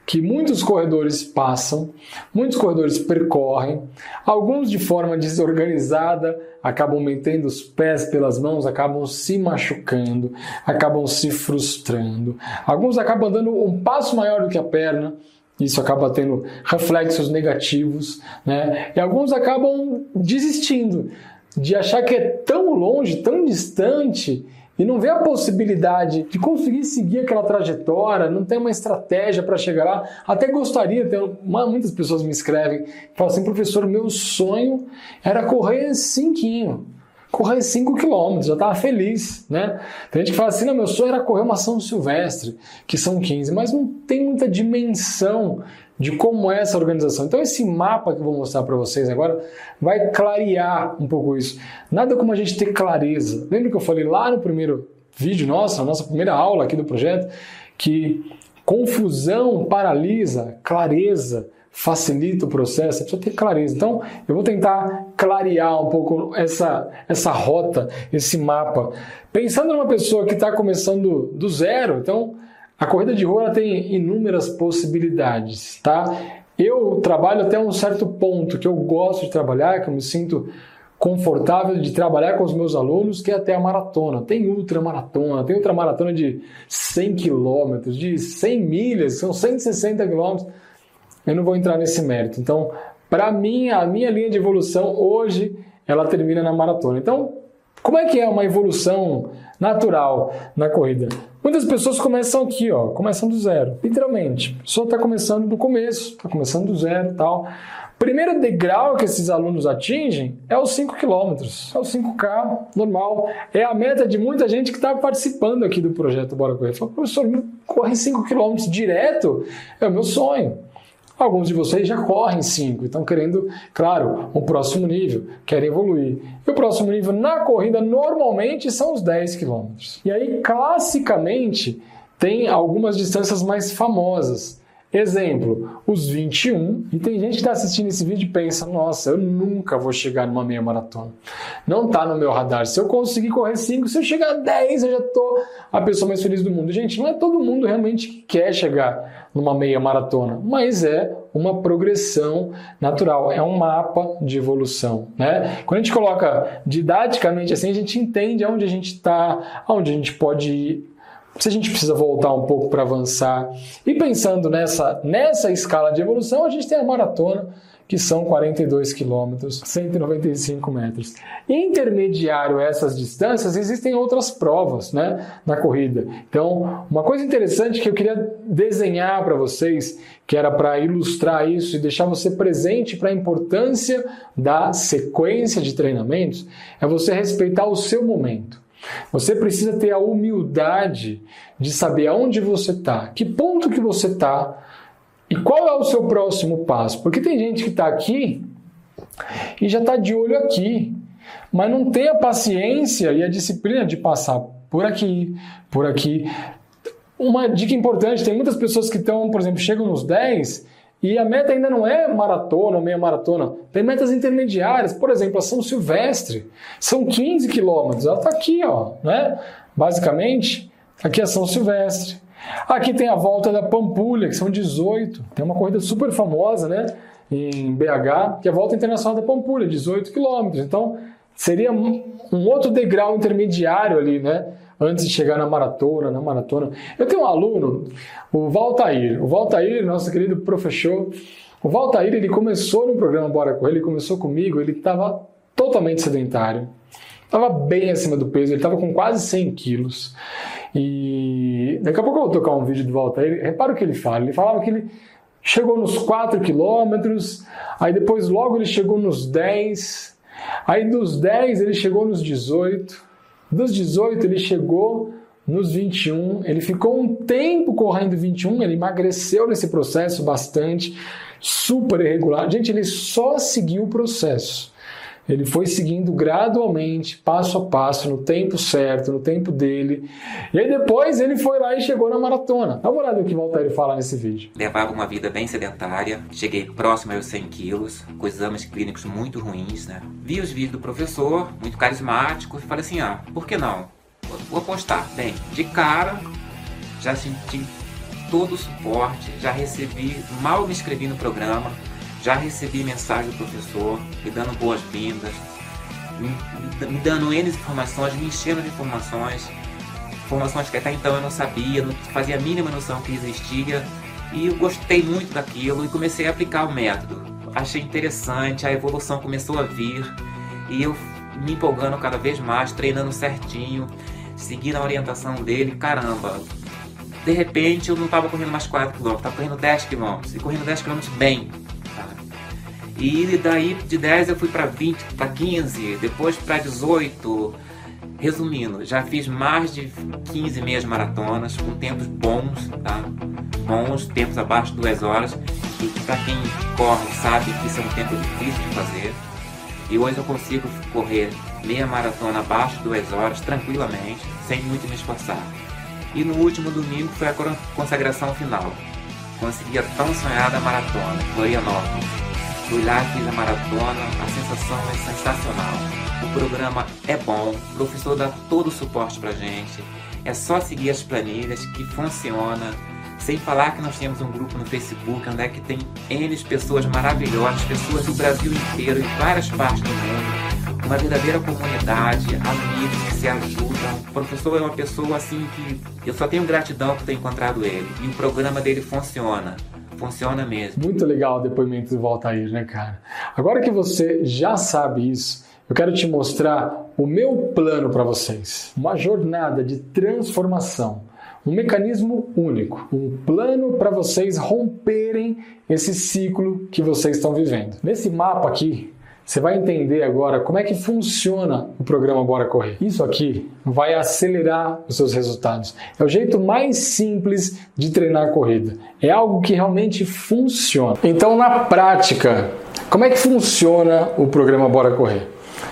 que muitos corredores passam, muitos corredores percorrem, alguns de forma desorganizada acabam metendo os pés pelas mãos, acabam se machucando, acabam se frustrando, alguns acabam dando um passo maior do que a perna. Isso acaba tendo reflexos negativos, né? E alguns acabam desistindo de achar que é tão longe, tão distante e não vê a possibilidade de conseguir seguir aquela trajetória, não tem uma estratégia para chegar lá. Até gostaria, tem uma, muitas pessoas me escrevem, falam assim, professor, meu sonho era correr cinquinho, correr 5 quilômetros, já estava feliz, né? Tem gente que fala assim, não, meu sonho era correr uma São Silvestre, que são 15, mas não tem muita dimensão de como é essa organização. Então esse mapa que eu vou mostrar para vocês agora vai clarear um pouco isso. Nada como a gente ter clareza. Lembra que eu falei lá no primeiro vídeo nosso, na nossa primeira aula aqui do projeto, que confusão paralisa, clareza facilita o processo, você precisa ter clareza. Então, eu vou tentar clarear um pouco essa, essa rota, esse mapa. Pensando numa pessoa que está começando do zero, então a corrida de rua tem inúmeras possibilidades, tá? Eu trabalho até um certo ponto que eu gosto de trabalhar, que eu me sinto confortável de trabalhar com os meus alunos, que é até a maratona. Tem ultramaratona, tem ultramaratona de 100 quilômetros, de 100 milhas, são 160 quilômetros. Eu não vou entrar nesse mérito. Então, para mim, a minha linha de evolução hoje, ela termina na maratona. Então, como é que é uma evolução natural na corrida? Muitas pessoas começam aqui, ó, começam do zero, literalmente. Pessoa está começando do começo, está começando do zero tal. Primeiro degrau que esses alunos atingem é os 5 km, é o 5K normal. É a meta de muita gente que está participando aqui do projeto Bora Correr. Fala, professor, corre 5 km direto? É o meu sonho. Alguns de vocês já correm 5, estão querendo, claro, um próximo nível, querem evoluir. E o próximo nível na corrida normalmente são os 10 quilômetros. E aí, classicamente, tem algumas distâncias mais famosas. Exemplo, os 21, e tem gente que está assistindo esse vídeo e pensa: nossa, eu nunca vou chegar numa meia maratona. Não está no meu radar. Se eu conseguir correr 5, se eu chegar a 10, eu já estou a pessoa mais feliz do mundo. Gente, não é todo mundo realmente que quer chegar numa meia maratona, mas é uma progressão natural, é um mapa de evolução. Né? Quando a gente coloca didaticamente assim, a gente entende aonde a gente está, aonde a gente pode ir se a gente precisa voltar um pouco para avançar. E pensando nessa, nessa escala de evolução, a gente tem a maratona, que são 42 quilômetros, 195 metros. Intermediário a essas distâncias, existem outras provas né, na corrida. Então, uma coisa interessante que eu queria desenhar para vocês, que era para ilustrar isso e deixar você presente para a importância da sequência de treinamentos, é você respeitar o seu momento. Você precisa ter a humildade de saber aonde você está, que ponto que você está e qual é o seu próximo passo. Porque tem gente que está aqui e já está de olho aqui, mas não tem a paciência e a disciplina de passar por aqui, por aqui. Uma dica importante: tem muitas pessoas que estão, por exemplo, chegam nos 10 e a meta ainda não é maratona ou meia maratona. Tem metas intermediárias, por exemplo, a São Silvestre. São 15 quilômetros. Ela está aqui, ó, né? Basicamente, aqui é São Silvestre. Aqui tem a volta da Pampulha, que são 18. Tem uma corrida super famosa, né? Em BH, que é a volta internacional da Pampulha, 18 quilômetros. Então, seria um outro degrau intermediário ali, né? antes de chegar na maratona, na maratona. Eu tenho um aluno, o Valtair. O Valtair, nosso querido professor, o Valtair, ele começou no programa Bora Correr, ele começou comigo, ele estava totalmente sedentário, estava bem acima do peso, ele estava com quase 100 quilos. E daqui a pouco eu vou tocar um vídeo do Valtair, repara o que ele fala, ele falava que ele chegou nos 4 quilômetros, aí depois logo ele chegou nos 10, aí dos 10 ele chegou nos 18, dos 18, ele chegou nos 21, ele ficou um tempo correndo 21, ele emagreceu nesse processo bastante, super irregular. Gente, ele só seguiu o processo. Ele foi seguindo gradualmente, passo a passo, no tempo certo, no tempo dele. E aí depois ele foi lá e chegou na maratona. Dá uma olhada no que o Valtteri fala nesse vídeo. Levava uma vida bem sedentária, cheguei próximo aos 100 quilos, com exames clínicos muito ruins, né? Vi os vídeos do professor, muito carismático, e falei assim, ah, por que não? Vou apostar. Bem, de cara, já senti todo o suporte, já recebi, mal me inscrevi no programa, já recebi mensagem do professor me dando boas-vindas, me, dando N informações, me enchendo de informações, informações que até então eu não sabia, não fazia a mínima noção que existia, e eu gostei muito daquilo e comecei a aplicar o método. Achei interessante, a evolução começou a vir e eu me empolgando cada vez mais, treinando certinho, seguindo a orientação dele, caramba. De repente eu não estava correndo mais 4 km, estava correndo 10 km e correndo 10 km bem, e daí de 10 eu fui para 20, para 15, depois para 18. Resumindo, já fiz mais de 15 meias maratonas com tempos bons, tá? Bons, tempos abaixo de 2 horas. E para quem corre sabe que isso é um tempo difícil de fazer. E hoje eu consigo correr meia maratona abaixo de 2 horas tranquilamente, sem muito me esforçar. E no último domingo foi a consagração final. Consegui a tão sonhada maratona, Florianópolis Fui lá, fiz a maratona, a sensação é sensacional. O programa é bom, o professor dá todo o suporte pra gente. É só seguir as planilhas que funciona. Sem falar que nós temos um grupo no Facebook onde é que tem N pessoas maravilhosas, pessoas do Brasil inteiro e várias partes do mundo. Uma verdadeira comunidade, amigos que se ajudam. O professor é uma pessoa assim que eu só tenho gratidão por ter encontrado ele. E o programa dele funciona funciona mesmo. Muito legal o depoimento do Valtair, né, cara? Agora que você já sabe isso, eu quero te mostrar o meu plano para vocês. Uma jornada de transformação. Um mecanismo único, um plano para vocês romperem esse ciclo que vocês estão vivendo. Nesse mapa aqui, você vai entender agora como é que funciona o programa Bora Correr. Isso aqui vai acelerar os seus resultados. É o jeito mais simples de treinar corrida. É algo que realmente funciona. Então, na prática, como é que funciona o programa Bora Correr?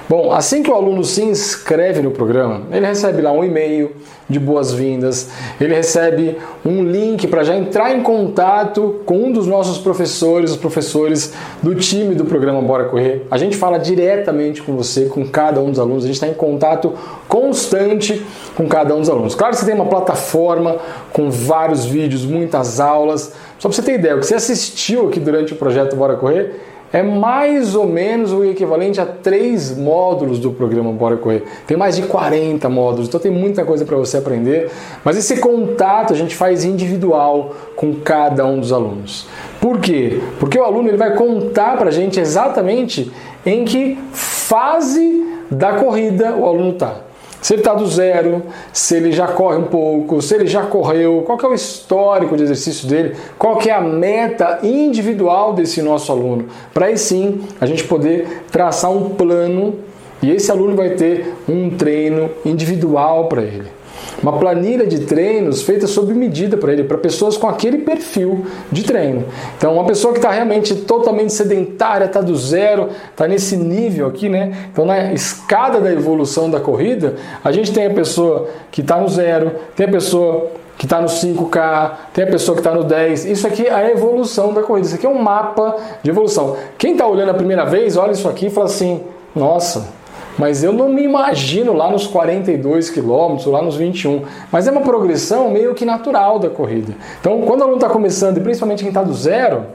Bom, assim que o aluno se inscreve no programa, ele recebe lá um e-mail de boas-vindas, ele recebe um link para já entrar em contato com um dos nossos professores, os professores do time do programa Bora Correr. A gente fala diretamente com você, com cada um dos alunos, a gente está em contato constante com cada um dos alunos. Claro que você tem uma plataforma com vários vídeos, muitas aulas. Só para você ter ideia, o que você assistiu aqui durante o projeto Bora Correr é mais ou menos o equivalente a três módulos do programa Bora Correr. Tem mais de 40 módulos, então tem muita coisa para você aprender. Mas esse contato a gente faz individual com cada um dos alunos. Por quê? Porque o aluno ele vai contar para a gente exatamente em que fase da corrida o aluno está. Se ele está do zero, se ele já corre um pouco, se ele já correu, qual é o histórico de exercício dele, qual é a meta individual desse nosso aluno, para aí sim a gente poder traçar um plano e esse aluno vai ter um treino individual para ele uma planilha de treinos feita sob medida para ele, para pessoas com aquele perfil de treino. Então, uma pessoa que está realmente totalmente sedentária, está do zero, está nesse nível aqui, né? Então, na escada da evolução da corrida, a gente tem a pessoa que está no zero, tem a pessoa que está no 5K, tem a pessoa que está no 10. Isso aqui é a evolução da corrida. Isso aqui é um mapa de evolução. Quem está olhando a primeira vez, olha isso aqui e fala assim: nossa, mas eu não me imagino lá nos 42 quilômetros, lá nos 21. Mas é uma progressão meio que natural da corrida. Então, quando o aluno está começando, e principalmente quem está do zero,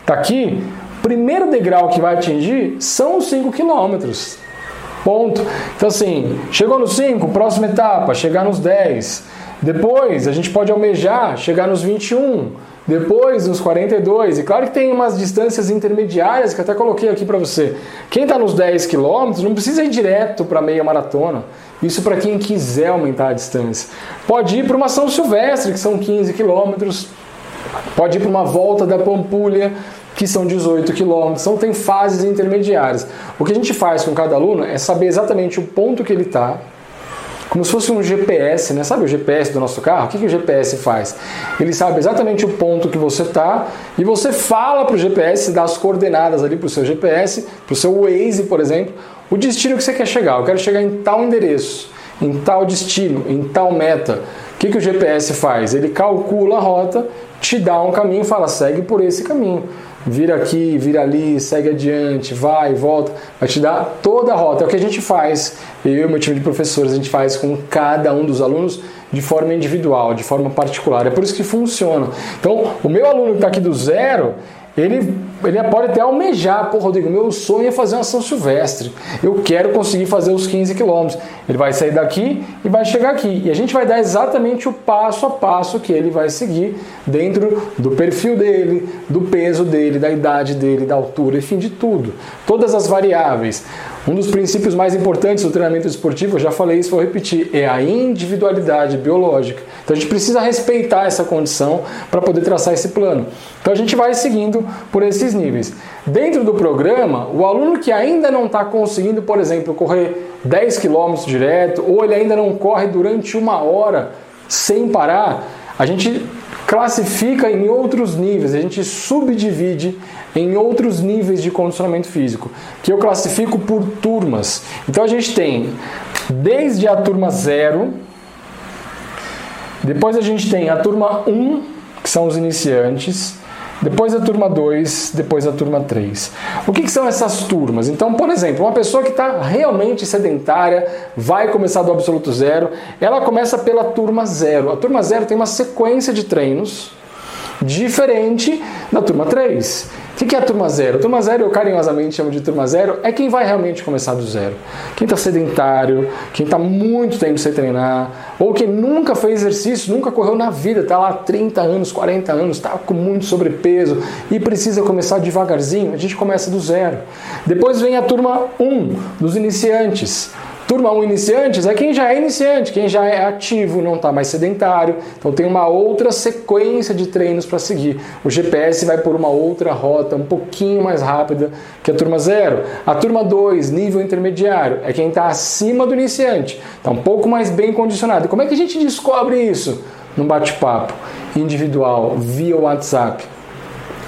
está aqui, primeiro degrau que vai atingir são os 5 quilômetros. Ponto. Então, assim, chegou nos 5, próxima etapa, chegar nos 10. Depois, a gente pode almejar chegar nos 21 depois nos 42, e claro que tem umas distâncias intermediárias que até coloquei aqui para você. Quem está nos 10 km não precisa ir direto para meia maratona. Isso para quem quiser aumentar a distância. Pode ir para uma São Silvestre, que são 15 km. Pode ir para uma volta da Pampulha, que são 18 km. Então tem fases intermediárias. O que a gente faz com cada aluno é saber exatamente o ponto que ele está, como se fosse um GPS, né? Sabe o GPS do nosso carro? O que, que o GPS faz? Ele sabe exatamente o ponto que você está e você fala para o GPS, dá as coordenadas ali para o seu GPS, para o seu Waze, por exemplo, o destino que você quer chegar. Eu quero chegar em tal endereço, em tal destino, em tal meta. O que, que o GPS faz? Ele calcula a rota, te dá um caminho e fala, segue por esse caminho vira aqui, vira ali, segue adiante, vai, volta, vai te dar toda a rota. É o que a gente faz, eu e meu time de professores, a gente faz com cada um dos alunos de forma individual, de forma particular. É por isso que funciona. Então, o meu aluno que está aqui do zero, ele, ele pode até almejar, pô, Rodrigo, meu sonho é fazer uma São Silvestre. Eu quero conseguir fazer os 15 quilômetros. Ele vai sair daqui e vai chegar aqui. E a gente vai dar exatamente o passo a passo que ele vai seguir dentro do perfil dele, do peso dele, da idade dele, da altura, enfim, de tudo. Todas as variáveis. Um dos princípios mais importantes do treinamento esportivo, eu já falei isso, vou repetir, é a individualidade biológica. Então a gente precisa respeitar essa condição para poder traçar esse plano. Então a gente vai seguindo por esses níveis. Dentro do programa, o aluno que ainda não está conseguindo, por exemplo, correr 10 km direto, ou ele ainda não corre durante uma hora sem parar, a gente classifica em outros níveis, a gente subdivide em outros níveis de condicionamento físico, que eu classifico por turmas. Então a gente tem desde a turma 0, depois a gente tem a turma 1, um, que são os iniciantes, depois a turma 2, depois a turma 3. O que, que, são essas turmas? Então, por exemplo, uma pessoa que está realmente sedentária, vai começar do absoluto zero, ela começa pela turma 0. A turma 0 tem uma sequência de treinos diferente da turma 3. O que é a turma zero? Turma zero, eu carinhosamente chamo de turma zero, é quem vai realmente começar do zero. Quem está sedentário, quem está muito tempo sem treinar, ou quem nunca fez exercício, nunca correu na vida, está lá 30 anos, 40 anos, está com muito sobrepeso e precisa começar devagarzinho, a gente começa do zero. Depois vem a turma 1, um, dos iniciantes. Turma 1 iniciantes é quem já é iniciante, quem já é ativo, não está mais sedentário. Então tem uma outra sequência de treinos para seguir. O GPS vai por uma outra rota um pouquinho mais rápida que a turma 0. A turma 2, nível intermediário, é quem está acima do iniciante, está um pouco mais bem condicionado. Como é que a gente descobre isso? Num bate-papo individual, via WhatsApp.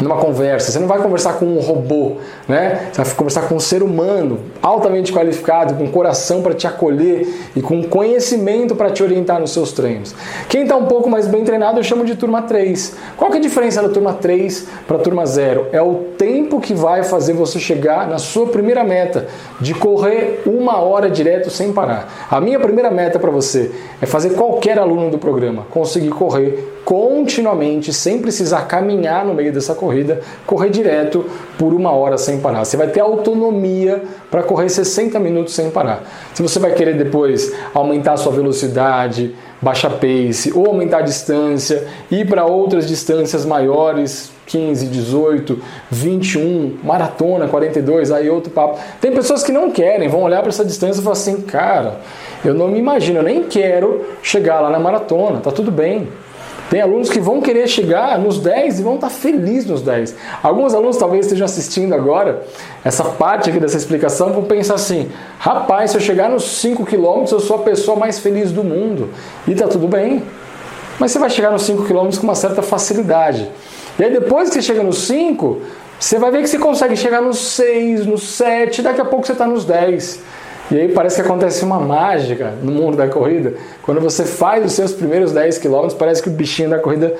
Numa conversa. Você não vai conversar com um robô, né? Você vai conversar com um ser humano altamente qualificado, com coração para te acolher e com conhecimento para te orientar nos seus treinos. Quem está um pouco mais bem treinado eu chamo de turma 3. Qual que é a diferença da turma 3 para a turma 0? É o tempo que vai fazer você chegar na sua primeira meta de correr uma hora direto sem parar. A minha primeira meta para você é fazer qualquer aluno do programa conseguir correr continuamente, sem precisar caminhar no meio dessa corrida, correr direto por uma hora sem parar. Você vai ter autonomia para correr 60 minutos sem parar. Se você vai querer depois aumentar sua velocidade, baixar pace ou aumentar a distância, ir para outras distâncias maiores, 15, 18, 21, maratona, 42, aí outro papo. Tem pessoas que não querem, vão olhar para essa distância e falar assim, cara, eu não me imagino, eu nem quero chegar lá na maratona, tá tudo bem. Tem alunos que vão querer chegar nos 10 e vão estar felizes nos 10. Alguns alunos talvez estejam assistindo agora essa parte aqui dessa explicação vão pensar assim: rapaz, se eu chegar nos 5 km, eu sou a pessoa mais feliz do mundo. E tá tudo bem. Mas você vai chegar nos 5 km com uma certa facilidade. E aí depois que você chega nos 5, você vai ver que você consegue chegar nos 6, nos 7, daqui a pouco você está nos 10. E aí parece que acontece uma mágica no mundo da corrida. Quando você faz os seus primeiros 10 km, parece que o bichinho da corrida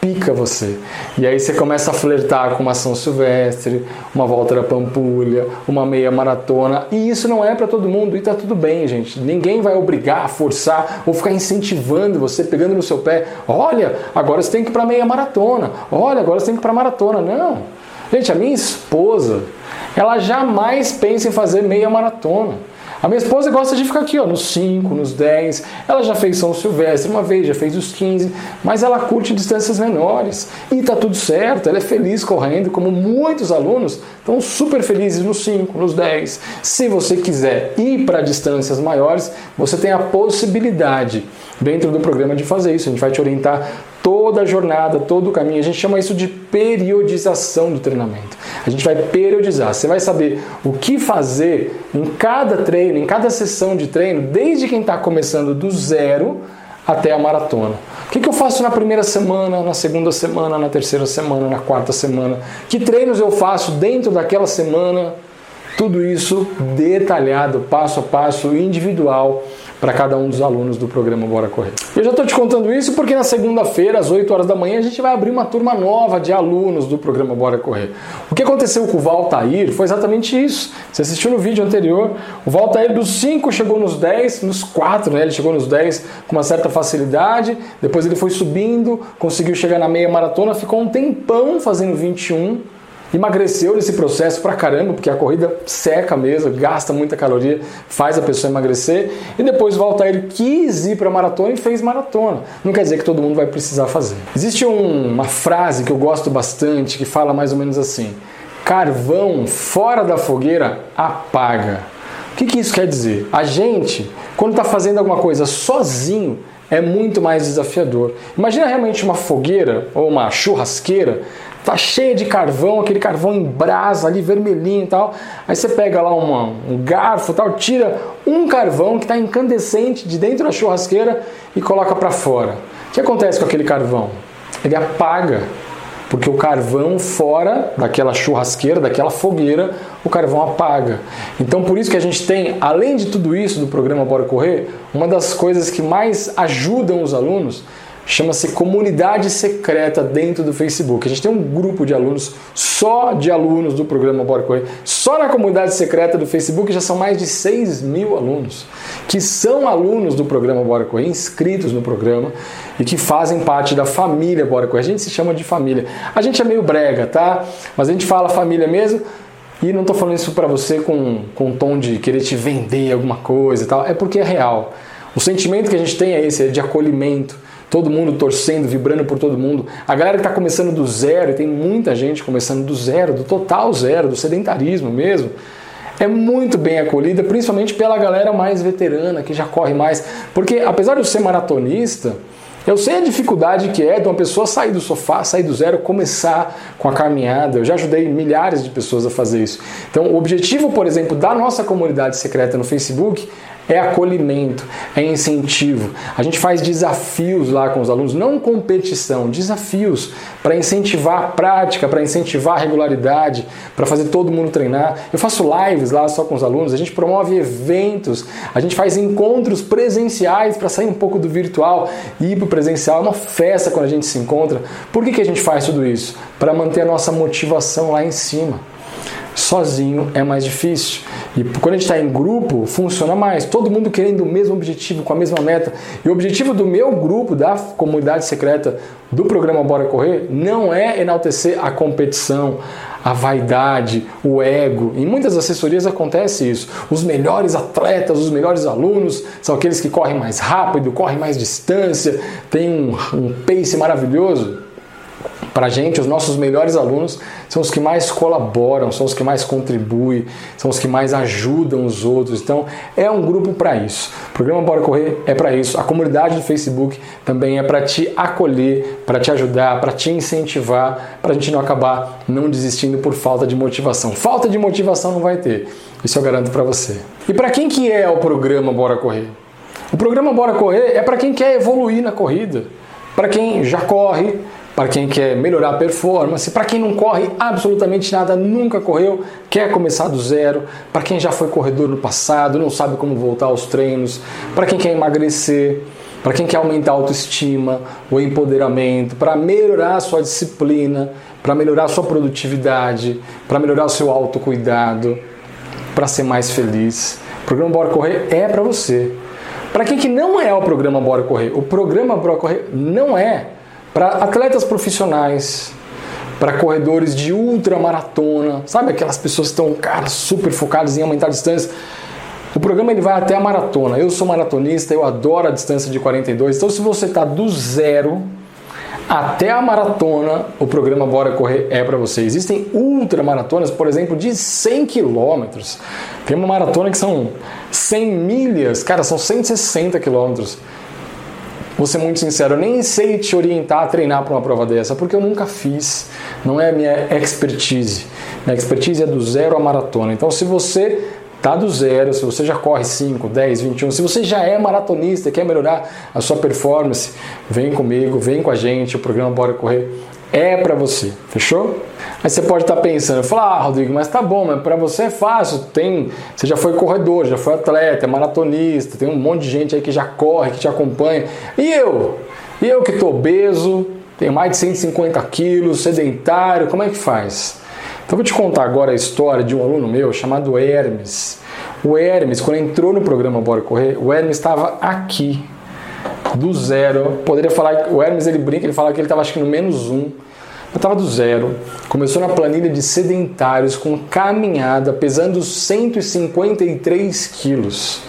pica você. E aí você começa a flertar com uma São Silvestre, uma volta da Pampulha, uma meia maratona. E isso não é para todo mundo e tá tudo bem, gente. Ninguém vai obrigar, forçar ou ficar incentivando você, pegando no seu pé. Olha, agora você tem que ir para meia maratona. Olha, agora você tem que ir para maratona. Não. Gente, a minha esposa, ela jamais pensa em fazer meia maratona. A minha esposa gosta de ficar aqui, ó, nos 5, nos 10. Ela já fez São Silvestre uma vez, já fez os 15, mas ela curte distâncias menores. E tá tudo certo, ela é feliz correndo, como muitos alunos estão super felizes nos 5, nos 10. Se você quiser ir para distâncias maiores, você tem a possibilidade dentro do programa de fazer isso. A gente vai te orientar toda a jornada, todo o caminho. A gente chama isso de periodização do treinamento. A gente vai periodizar. Você vai saber o que fazer em cada treino, em cada sessão de treino, desde quem está começando do zero até a maratona. O que, que, eu faço na primeira semana, na segunda semana, na terceira semana, na quarta semana? Que treinos eu faço dentro daquela semana? Tudo isso detalhado, passo a passo, individual para cada um dos alunos do programa Bora Correr. Eu já estou te contando isso porque na segunda-feira, às 8 horas da manhã, a gente vai abrir uma turma nova de alunos do programa Bora Correr. O que aconteceu com o Valtair foi exatamente isso. Você assistiu no vídeo anterior, o Valtair dos 5 chegou nos 10, nos 4, né? Ele chegou nos 10 com uma certa facilidade, depois ele foi subindo, conseguiu chegar na meia maratona, ficou um tempão fazendo 21 Emagreceu nesse processo pra caramba, porque a corrida seca mesmo, gasta muita caloria, faz a pessoa emagrecer. E depois volta ele quis ir para maratona e fez maratona. Não quer dizer que todo mundo vai precisar fazer. Existe um, uma frase que eu gosto bastante que fala mais ou menos assim: carvão fora da fogueira apaga. O que, que isso quer dizer? A gente, quando está fazendo alguma coisa sozinho, é muito mais desafiador. Imagina realmente uma fogueira ou uma churrasqueira tá cheia de carvão, aquele carvão em brasa ali, vermelhinho e tal. Aí você pega lá uma, um garfo tal, tira um carvão que está incandescente de dentro da churrasqueira e coloca para fora. O que acontece com aquele carvão? Ele apaga, porque o carvão fora daquela churrasqueira, daquela fogueira, o carvão apaga. Então por isso que a gente tem, além de tudo isso do programa Bora Correr, uma das coisas que mais ajudam os alunos chama-se Comunidade Secreta dentro do Facebook. A gente tem um grupo de alunos, só de alunos do programa Bora Correr. Só na comunidade secreta do Facebook já são mais de 6 mil alunos que são alunos do programa Bora Correr, inscritos no programa e que fazem parte da família Bora Correr. A gente se chama de família. A gente é meio brega, tá? Mas a gente fala família mesmo. E não estou falando isso para você com, com um tom de querer te vender alguma coisa e tal. É porque é real. O sentimento que a gente tem é esse, é de acolhimento todo mundo torcendo, vibrando por todo mundo. A galera que está começando do zero, e tem muita gente começando do zero, do total zero, do sedentarismo mesmo, é muito bem acolhida, principalmente pela galera mais veterana, que já corre mais. Porque apesar de eu ser maratonista, eu sei a dificuldade que é de uma pessoa sair do sofá, sair do zero, começar com a caminhada. Eu já ajudei milhares de pessoas a fazer isso. Então, o objetivo, por exemplo, da nossa comunidade secreta no Facebook é acolhimento, é incentivo. A gente faz desafios lá com os alunos, não competição, desafios para incentivar a prática, para incentivar a regularidade, para fazer todo mundo treinar. Eu faço lives lá só com os alunos, a gente promove eventos, a gente faz encontros presenciais para sair um pouco do virtual e ir para o presencial. É uma festa quando a gente se encontra. Por que, que a gente faz tudo isso? Para manter a nossa motivação lá em cima. Sozinho é mais difícil. E quando a gente está em grupo, funciona mais. Todo mundo querendo o mesmo objetivo, com a mesma meta. E o objetivo do meu grupo, da comunidade secreta do programa Bora Correr, não é enaltecer a competição, a vaidade, o ego. Em muitas assessorias acontece isso. Os melhores atletas, os melhores alunos são aqueles que correm mais rápido, correm mais distância, têm um, um pace maravilhoso. Para a gente, os nossos melhores alunos são os que mais colaboram, são os que mais contribuem, são os que mais ajudam os outros. Então, é um grupo para isso. O programa Bora Correr é para isso. A comunidade do Facebook também é para te acolher, para te ajudar, para te incentivar, para a gente não acabar não desistindo por falta de motivação. Falta de motivação não vai ter. Isso eu garanto para você. E para quem que é o programa Bora Correr? O programa Bora Correr é para quem quer evoluir na corrida, para quem já corre, para quem quer melhorar a performance, para quem não corre absolutamente nada, nunca correu, quer começar do zero, para quem já foi corredor no passado, não sabe como voltar aos treinos, para quem quer emagrecer, para quem quer aumentar a autoestima, o empoderamento, para melhorar a sua disciplina, para melhorar a sua produtividade, para melhorar o seu autocuidado, para ser mais feliz. O programa Bora Correr é para você. Para quem que não é o programa Bora Correr, o programa Bora Correr não é para atletas profissionais, para corredores de ultramaratona, sabe aquelas pessoas que estão, cara, super focadas em aumentar a distância. O programa ele vai até a maratona. Eu sou maratonista, eu adoro a distância de 42. Então, se você está do zero até a maratona, o programa Bora Correr é para você. Existem ultramaratonas, por exemplo, de 100 quilômetros. Tem uma maratona que são 100 milhas, cara, são 160 quilômetros. Vou ser muito sincero, eu nem sei te orientar a treinar para uma prova dessa, porque eu nunca fiz. Não é a minha expertise. Minha expertise é do zero à maratona. Então, se você tá do zero, se você já corre 5, 10, 21, se você já é maratonista e quer melhorar a sua performance, vem comigo, vem com a gente, o programa Bora Correr é para você, fechou? Aí você pode estar tá pensando, falar, ah, Rodrigo, mas tá bom, mas para você é fácil, tem, você já foi corredor, já foi atleta, é maratonista, tem um monte de gente aí que já corre, que te acompanha. E eu? E eu que tô obeso, tenho mais de 150 quilos, sedentário, como é que faz? Então vou te contar agora a história de um aluno meu chamado Hermes. O Hermes, quando entrou no programa Bora Correr, o Hermes estava aqui, do zero. Poderia falar, o Hermes ele brinca, ele fala que ele estava acho que no menos um eu estava do zero, começou na planilha de sedentários com caminhada, pesando 153 quilos.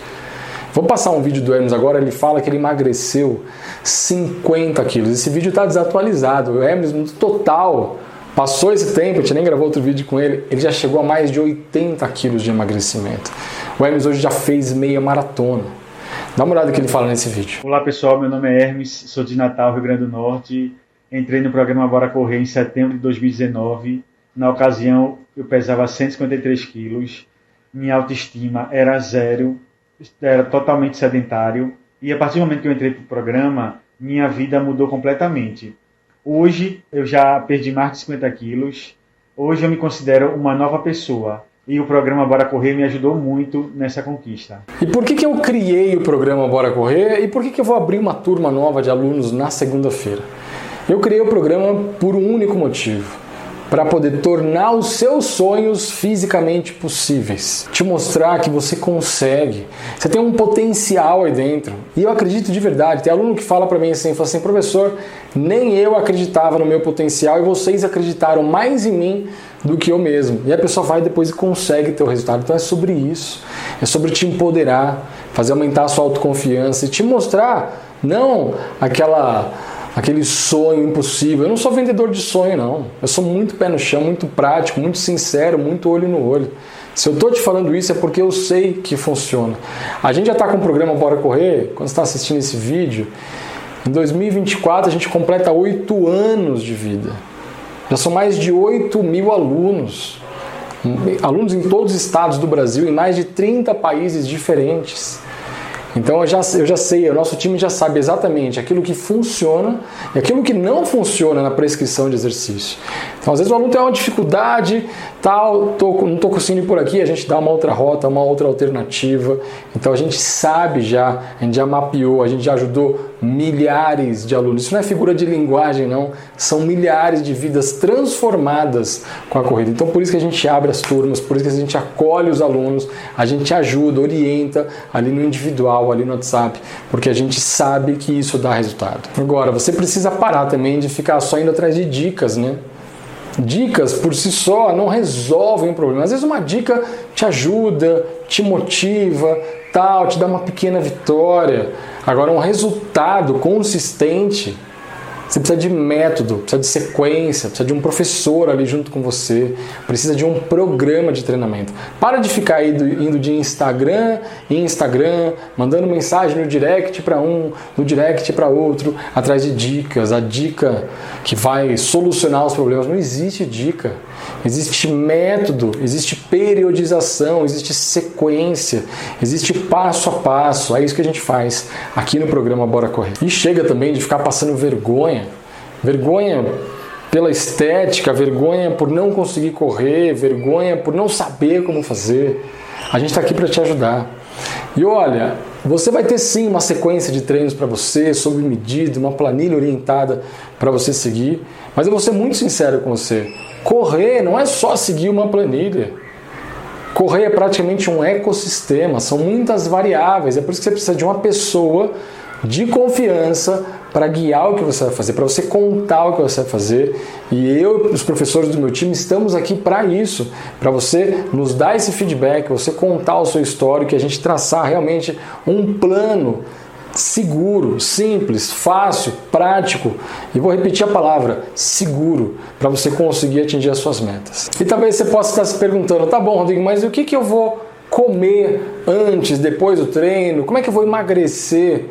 Vou passar um vídeo do Hermes agora, ele fala que ele emagreceu 50 quilos. Esse vídeo está desatualizado. O Hermes, no total, passou esse tempo, a gente nem gravou outro vídeo com ele, ele já chegou a mais de 80 quilos de emagrecimento. O Hermes hoje já fez meia maratona. Dá uma olhada que ele fala nesse vídeo. Olá pessoal, meu nome é Hermes, sou de Natal, Rio Grande do Norte Entrei no programa Bora Correr em setembro de 2019. Na ocasião, eu pesava 153 quilos. Minha autoestima era zero, era totalmente sedentário. E a partir do momento que eu entrei para o programa, minha vida mudou completamente. Hoje, eu já perdi mais de 50 quilos. Hoje, eu me considero uma nova pessoa. E o programa Bora Correr me ajudou muito nessa conquista. E por que, que eu criei o programa Bora Correr? E por que, que eu vou abrir uma turma nova de alunos na segunda-feira? Eu criei o programa por um único motivo para poder tornar os seus sonhos fisicamente possíveis. Te mostrar que você consegue. Você tem um potencial aí dentro. E eu acredito de verdade. Tem aluno que fala para mim assim, fala assim, professor, nem eu acreditava no meu potencial e vocês acreditaram mais em mim do que eu mesmo. E a pessoa vai depois e consegue ter o resultado. Então é sobre isso. É sobre te empoderar, fazer aumentar a sua autoconfiança e te mostrar não aquela aquele sonho impossível. Eu não sou vendedor de sonho, não. Eu sou muito pé no chão, muito prático, muito sincero, muito olho no olho. Se eu estou te falando isso é porque eu sei que funciona. A gente já está com o programa Bora Correr, quando está assistindo esse vídeo, em 2024 a gente completa oito anos de vida. Já são mais de 8 mil alunos. Alunos em todos os estados do Brasil, em mais de 30 países diferentes. Então eu já, eu já sei, o nosso time já sabe exatamente aquilo que funciona e aquilo que não funciona na prescrição de exercício. Então às vezes o aluno tem uma dificuldade, tal, tô, não estou conseguindo ir por aqui, a gente dá uma outra rota, uma outra alternativa. Então a gente sabe já, a gente já mapeou, a gente já ajudou milhares de alunos. Isso não é figura de linguagem, não. São milhares de vidas transformadas com a corrida. Então, por isso que a gente abre as turmas, por isso que a gente acolhe os alunos, a gente ajuda, orienta ali no individual, ali no WhatsApp, porque a gente sabe que isso dá resultado. Agora, você precisa parar também de ficar só indo atrás de dicas, né? Dicas por si só não resolvem o problema. Às vezes uma dica te ajuda, te motiva, tal, te dá uma pequena vitória. Agora, um resultado consistente, você precisa de método, precisa de sequência, precisa de um professor ali junto com você, precisa de um programa de treinamento. Para de ficar indo, de Instagram em Instagram, mandando mensagem no direct para um, no direct para outro, atrás de dicas. A dica que vai solucionar os problemas não existe dica. Existe método, existe periodização, existe sequência, existe passo a passo. É isso que a gente faz aqui no programa Bora Correr. E chega também de ficar passando vergonha. Vergonha pela estética, vergonha por não conseguir correr, vergonha por não saber como fazer. A gente está aqui para te ajudar. E olha, você vai ter sim uma sequência de treinos para você, sob medida, uma planilha orientada para você seguir. Mas eu vou ser muito sincero com você. Correr não é só seguir uma planilha. Correr é praticamente um ecossistema, são muitas variáveis. É por isso que você precisa de uma pessoa de confiança para guiar o que você vai fazer, para você contar o que você vai fazer. E eu os professores do meu time estamos aqui para isso, para você nos dar esse feedback, você contar o seu histórico e a gente traçar realmente um plano seguro, simples, fácil, prático. E vou repetir a palavra, seguro, para você conseguir atingir as suas metas. E talvez você possa estar se perguntando, tá bom, Rodrigo, mas o que, que eu vou comer antes, depois do treino? Como é que eu vou emagrecer?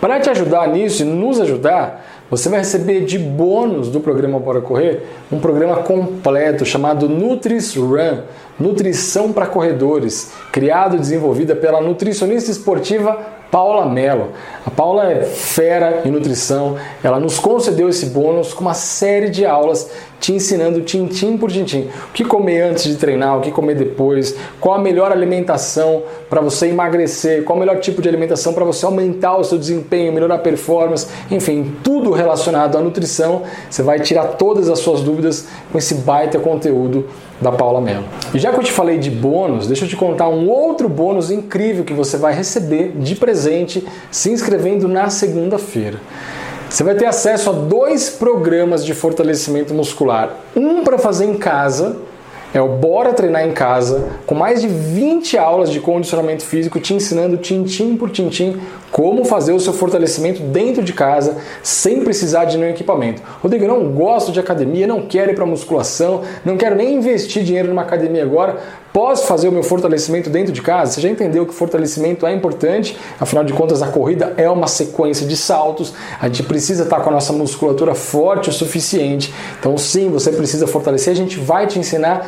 Para te ajudar nisso e nos ajudar, você vai receber de bônus do programa Bora Correr um programa completo chamado Nutris Run, Nutrição para Corredores, criado e desenvolvida pela nutricionista esportiva Paula Mello. A Paula é fera em nutrição, ela nos concedeu esse bônus com uma série de aulas te ensinando tintim por tintim. O que comer antes de treinar, o que comer depois, qual a melhor alimentação para você emagrecer, qual o melhor tipo de alimentação para você aumentar o seu desempenho, melhorar a performance, enfim, tudo relacionado à nutrição. Você vai tirar todas as suas dúvidas com esse baita conteúdo da Paula Mello. E já que eu te falei de bônus, deixa eu te contar um outro bônus incrível que você vai receber de presente se inscrevendo na segunda-feira. Você vai ter acesso a dois programas de fortalecimento muscular. Um para fazer em casa, é o Bora Treinar em Casa, com mais de 20 aulas de condicionamento físico, te ensinando tintim por tintim como fazer o seu fortalecimento dentro de casa sem precisar de nenhum equipamento. Rodrigo, eu não gosto de academia, não quero ir para musculação, não quero nem investir dinheiro numa academia agora. Posso fazer o meu fortalecimento dentro de casa? Você já entendeu que fortalecimento é importante? Afinal de contas, a corrida é uma sequência de saltos. A gente precisa estar com a nossa musculatura forte o suficiente. Então, sim, você precisa fortalecer. A gente vai te ensinar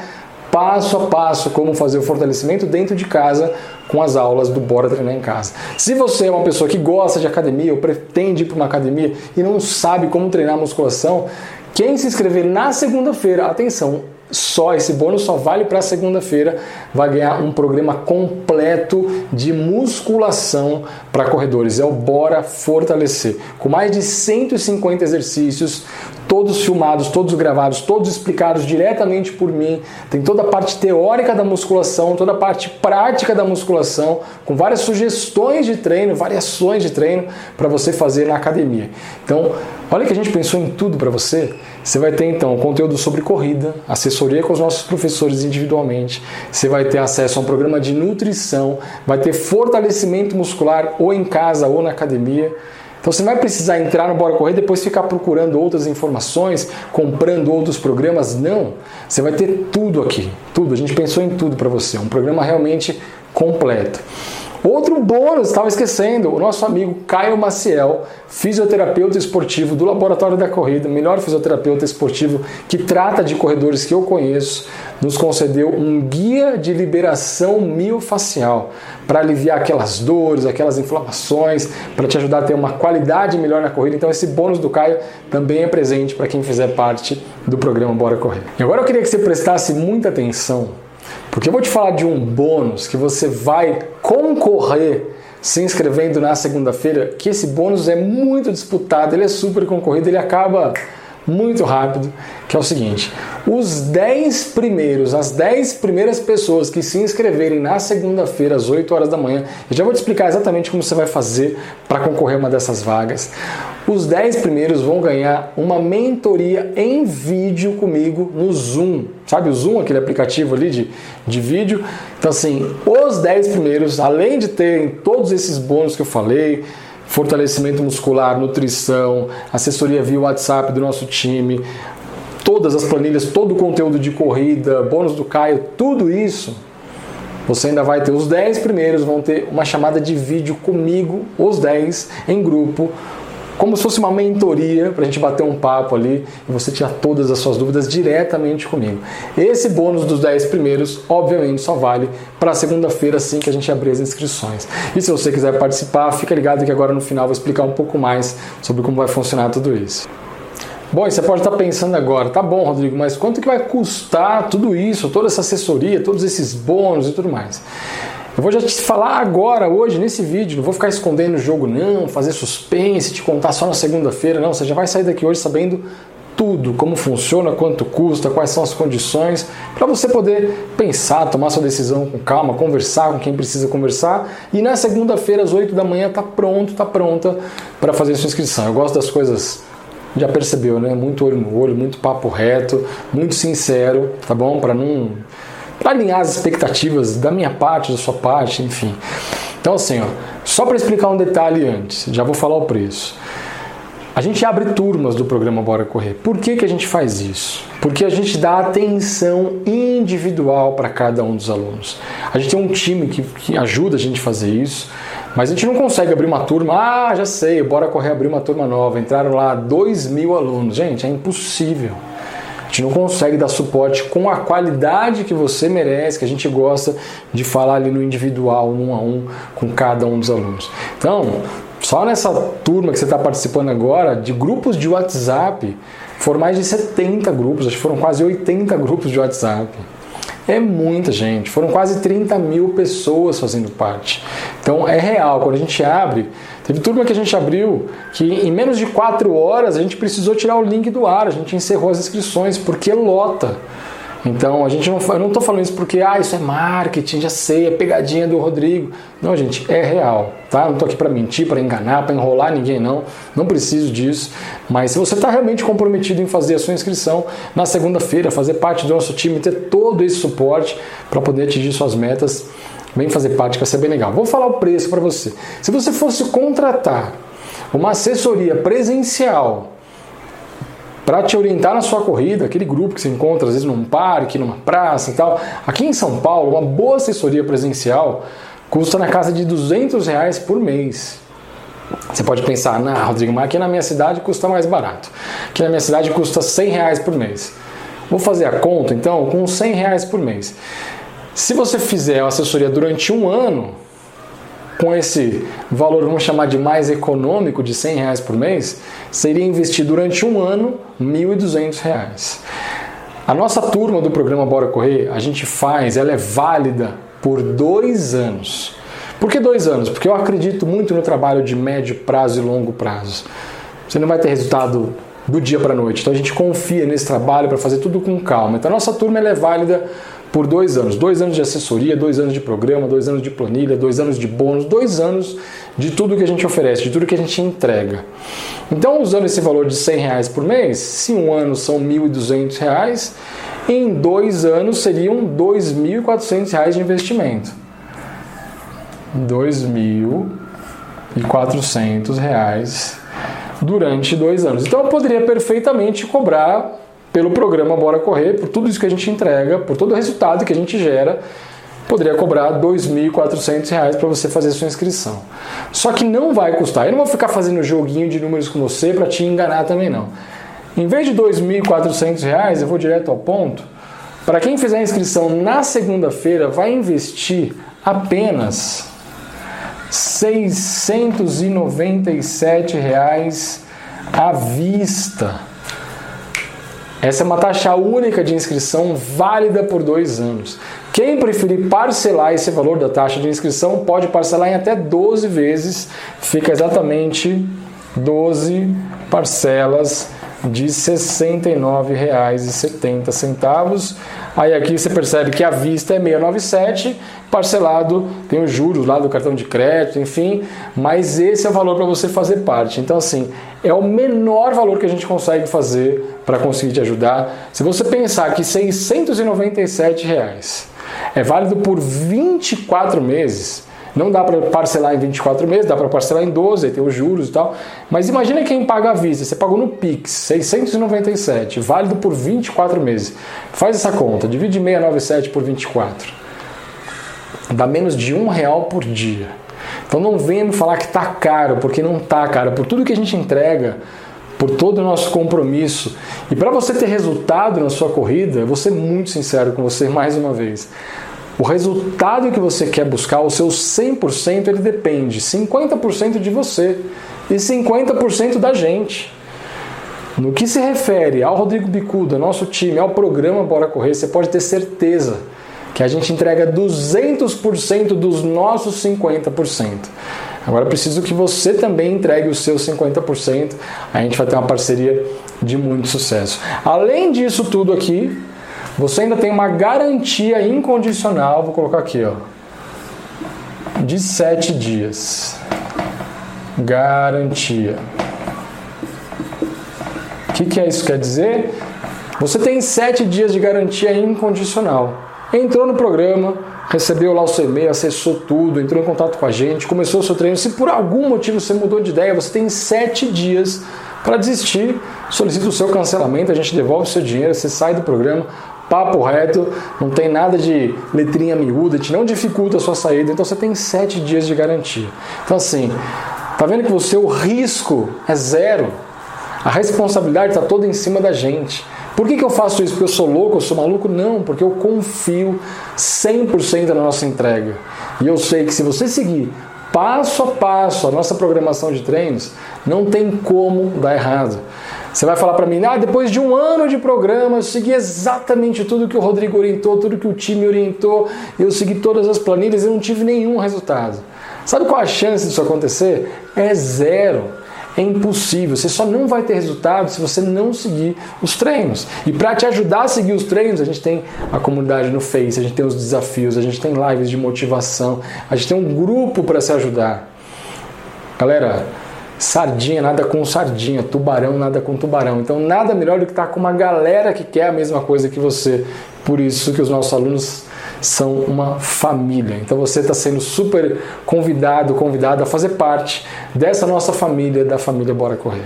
passo a passo como fazer o fortalecimento dentro de casa com as aulas do Bora Treinar em Casa. Se você é uma pessoa que gosta de academia ou pretende ir para uma academia e não sabe como treinar musculação, quem se inscrever na segunda-feira, atenção, só esse bônus só vale para segunda-feira, vai ganhar um programa completo de musculação para corredores. É o Bora Fortalecer, com mais de 150 exercícios, todos filmados, todos gravados, todos explicados diretamente por mim. Tem toda a parte teórica da musculação, toda a parte prática da musculação, com várias sugestões de treino, variações de treino para você fazer na academia. Então, olha que a gente pensou em tudo para você. Você vai ter então conteúdo sobre corrida, assessoria com os nossos professores individualmente. Você vai ter acesso a um programa de nutrição, vai ter fortalecimento muscular ou em casa ou na academia. Então você vai precisar entrar no Bora Correr depois ficar procurando outras informações, comprando outros programas. Não, você vai ter tudo aqui, tudo. A gente pensou em tudo para você, um programa realmente completo. Outro bônus, estava esquecendo, o nosso amigo Caio Maciel, fisioterapeuta esportivo do Laboratório da Corrida, melhor fisioterapeuta esportivo que trata de corredores que eu conheço, nos concedeu um guia de liberação miofacial para aliviar aquelas dores, aquelas inflamações, para te ajudar a ter uma qualidade melhor na corrida. Então esse bônus do Caio também é presente para quem fizer parte do programa Bora Correr. E agora eu queria que você prestasse muita atenção, porque eu vou te falar de um bônus que você vai concorrer se inscrevendo na segunda-feira, que esse bônus é muito disputado, ele é super concorrido, ele acaba muito rápido, que é o seguinte: os 10 primeiros, as 10 primeiras pessoas que se inscreverem na segunda-feira às 8 horas da manhã, eu já vou te explicar exatamente como você vai fazer para concorrer a uma dessas vagas. Os 10 primeiros vão ganhar uma mentoria em vídeo comigo no Zoom. Sabe o Zoom, aquele aplicativo ali de, de vídeo? Então, assim, os 10 primeiros, além de terem todos esses bônus que eu falei, fortalecimento muscular, nutrição, assessoria via WhatsApp do nosso time, todas as planilhas, todo o conteúdo de corrida, bônus do Caio, tudo isso. Você ainda vai ter os 10 primeiros, vão ter uma chamada de vídeo comigo, os 10 em grupo, como se fosse uma mentoria para a gente bater um papo ali e você tirar todas as suas dúvidas diretamente comigo. Esse bônus dos 10 primeiros, obviamente, só vale para segunda-feira, assim que a gente abrir as inscrições. E se você quiser participar, fica ligado que agora no final eu vou explicar um pouco mais sobre como vai funcionar tudo isso. Bom, você pode estar pensando agora, tá bom, Rodrigo, mas quanto que vai custar tudo isso, toda essa assessoria, todos esses bônus e tudo mais? Eu vou já te falar agora, hoje, nesse vídeo. Não vou ficar escondendo o jogo, não, fazer suspense, te contar só na segunda-feira, não. Você já vai sair daqui hoje sabendo tudo, como funciona, quanto custa, quais são as condições, para você poder pensar, tomar sua decisão com calma, conversar com quem precisa conversar. E na segunda-feira, às 8 da manhã, tá pronto, tá pronta para fazer sua inscrição. Eu gosto das coisas já percebeu, né? Muito olho no olho, muito papo reto, muito sincero, tá bom? Para não alinhar as expectativas da minha parte, da sua parte, enfim. Então, assim, ó, só para explicar um detalhe antes, já vou falar o preço. A gente abre turmas do programa Bora Correr. Por que, que a gente faz isso? Porque a gente dá atenção individual para cada um dos alunos. A gente tem um time que, que ajuda a gente a fazer isso, mas a gente não consegue abrir uma turma. Ah, já sei, Bora Correr abrir uma turma nova. Entraram lá 2 mil alunos. Gente, é impossível. A gente não consegue dar suporte com a qualidade que você merece, que a gente gosta de falar ali no individual, um a um, com cada um dos alunos. Então, só nessa turma que você está participando agora, de grupos de WhatsApp, foram mais de 70 grupos, acho que foram quase 80 grupos de WhatsApp. É muita gente, foram quase 30 mil pessoas fazendo parte. Então é real, quando a gente abre, teve turma que a gente abriu que em menos de 4 horas a gente precisou tirar o link do ar, a gente encerrou as inscrições porque lota. Então, a gente não, eu não estou falando isso porque ah, isso é marketing, já sei, é pegadinha do Rodrigo. Não, gente, é real, tá? Não estou aqui para mentir, para enganar, para enrolar ninguém, não. Não preciso disso. Mas se você está realmente comprometido em fazer a sua inscrição na segunda-feira, fazer parte do nosso time, ter todo esse suporte para poder atingir suas metas, vem fazer parte, que vai ser bem legal. Vou falar o preço para você. Se você fosse contratar uma assessoria presencial para te orientar na sua corrida, aquele grupo que você encontra às vezes num parque, numa praça e tal. Aqui em São Paulo, uma boa assessoria presencial custa na casa de 200 reais por mês. Você pode pensar, na Rodrigo, mas aqui na minha cidade custa mais barato. Aqui na minha cidade custa 100 reais por mês. Vou fazer a conta então com 100 reais por mês. Se você fizer a assessoria durante um ano, com esse valor, vamos chamar de mais econômico, de 100 reais por mês, seria investir durante um ano R$ 1.200. A nossa turma do programa Bora Correr, a gente faz, ela é válida por dois anos. Por que dois anos? Porque eu acredito muito no trabalho de médio prazo e longo prazo. Você não vai ter resultado do dia para a noite. Então a gente confia nesse trabalho para fazer tudo com calma. Então a nossa turma é válida por dois anos. Dois anos de assessoria, dois anos de programa, dois anos de planilha, dois anos de bônus, dois anos de tudo que a gente oferece, de tudo que a gente entrega. Então, usando esse valor de 100 reais por mês, se um ano são 1.200 reais, em dois anos seriam 2.400 reais de investimento. 2.400 reais durante dois anos. Então, eu poderia perfeitamente cobrar pelo programa Bora Correr, por tudo isso que a gente entrega, por todo o resultado que a gente gera, poderia cobrar R$ 2.400 para você fazer sua inscrição. Só que não vai custar. Eu não vou ficar fazendo joguinho de números com você para te enganar também não. Em vez de R$ 2.400, eu vou direto ao ponto. Para quem fizer a inscrição na segunda-feira, vai investir apenas 697 reais à vista. Essa é uma taxa única de inscrição válida por dois anos. Quem preferir parcelar esse valor da taxa de inscrição pode parcelar em até 12 vezes, fica exatamente 12 parcelas de R$ 69,70. Aí aqui você percebe que a vista é 697, parcelado tem os juros lá do cartão de crédito, enfim, mas esse é o valor para você fazer parte. Então assim, é o menor valor que a gente consegue fazer para conseguir te ajudar. Se você pensar que 697 reais é válido por 24 meses, não dá para parcelar em 24 meses, dá para parcelar em 12, aí tem os juros e tal. Mas imagina quem paga à vista, você pagou no Pix, 697, válido por 24 meses. Faz essa conta, divide 697 por 24. Dá menos de um real por dia. Então não venha me falar que está caro, porque não está caro. Por tudo que a gente entrega, por todo o nosso compromisso. E para você ter resultado na sua corrida, eu vou ser muito sincero com você mais uma vez. O resultado que você quer buscar, o seu 100%, ele depende 50% de você e 50% da gente. No que se refere ao Rodrigo Bicuda, nosso time, ao programa Bora Correr, você pode ter certeza que a gente entrega 200% dos nossos 50%. Agora preciso que você também entregue os seus 50%. A gente vai ter uma parceria de muito sucesso. Além disso tudo aqui, você ainda tem uma garantia incondicional, vou colocar aqui, ó, de 7 dias. Garantia. O que, que é isso quer dizer? Você tem 7 dias de garantia incondicional. Entrou no programa, recebeu lá o seu e-mail, acessou tudo, entrou em contato com a gente, começou o seu treino. Se por algum motivo você mudou de ideia, você tem 7 dias para desistir, solicita o seu cancelamento, a gente devolve o seu dinheiro, você sai do programa, papo reto, não tem nada de letrinha miúda, te não dificulta a sua saída, então você tem sete dias de garantia. Então assim, tá vendo que o risco é zero, a responsabilidade está toda em cima da gente. Por que, que eu faço isso? Porque eu sou louco, eu sou maluco? Não, porque eu confio 100% na nossa entrega. E eu sei que se você seguir passo a passo a nossa programação de treinos, não tem como dar errado. Você vai falar para mim, ah, depois de um ano de programa, eu segui exatamente tudo que o Rodrigo orientou, tudo que o time orientou, eu segui todas as planilhas e não tive nenhum resultado. Sabe qual a chance disso acontecer? É zero. É impossível. Você só não vai ter resultado se você não seguir os treinos. E para te ajudar a seguir os treinos, a gente tem a comunidade no Face, a gente tem os desafios, a gente tem lives de motivação, a gente tem um grupo para se ajudar. Galera, Sardinha nada com sardinha, tubarão nada com tubarão. Então nada melhor do que estar com uma galera que quer a mesma coisa que você. Por isso que os nossos alunos são uma família. Então você está sendo super convidado, convidada a fazer parte dessa nossa família, da família Bora Correr.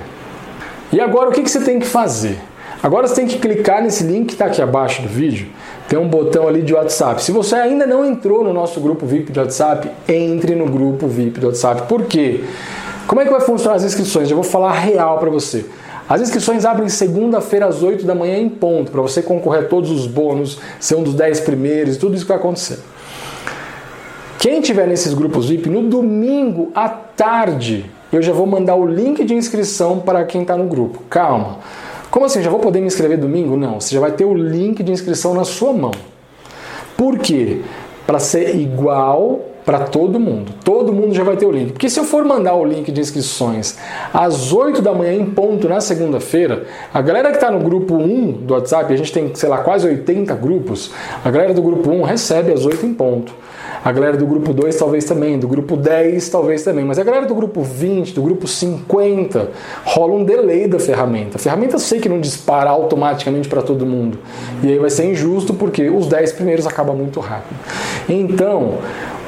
E agora o que, que você tem que fazer? Agora você tem que clicar nesse link que está aqui abaixo do vídeo. Tem um botão ali de WhatsApp. Se você ainda não entrou no nosso grupo VIP de WhatsApp, entre no grupo VIP do WhatsApp. Por quê? Como é que vai funcionar as inscrições? Eu vou falar real para você. As inscrições abrem segunda-feira às 8 da manhã em ponto, para você concorrer a todos os bônus, ser um dos 10 primeiros, tudo isso que vai acontecer. Quem tiver nesses grupos VIP, no domingo à tarde, eu já vou mandar o link de inscrição para quem está no grupo. Calma. Como assim? Já vou poder me inscrever domingo? Não. Você já vai ter o link de inscrição na sua mão. Por quê? Para ser igual para todo mundo. Todo mundo já vai ter o link. Porque se eu for mandar o link de inscrições às 8 da manhã em ponto na segunda-feira, a galera que está no grupo 1 do WhatsApp, a gente tem, sei lá, quase 80 grupos, a galera do grupo 1 recebe às 8 em ponto. A galera do grupo 2 talvez também, do grupo 10 talvez também, mas a galera do grupo 20, do grupo 50, rola um delay da ferramenta. A ferramenta eu sei que não dispara automaticamente para todo mundo. E aí vai ser injusto porque os 10 primeiros acabam muito rápido. Então,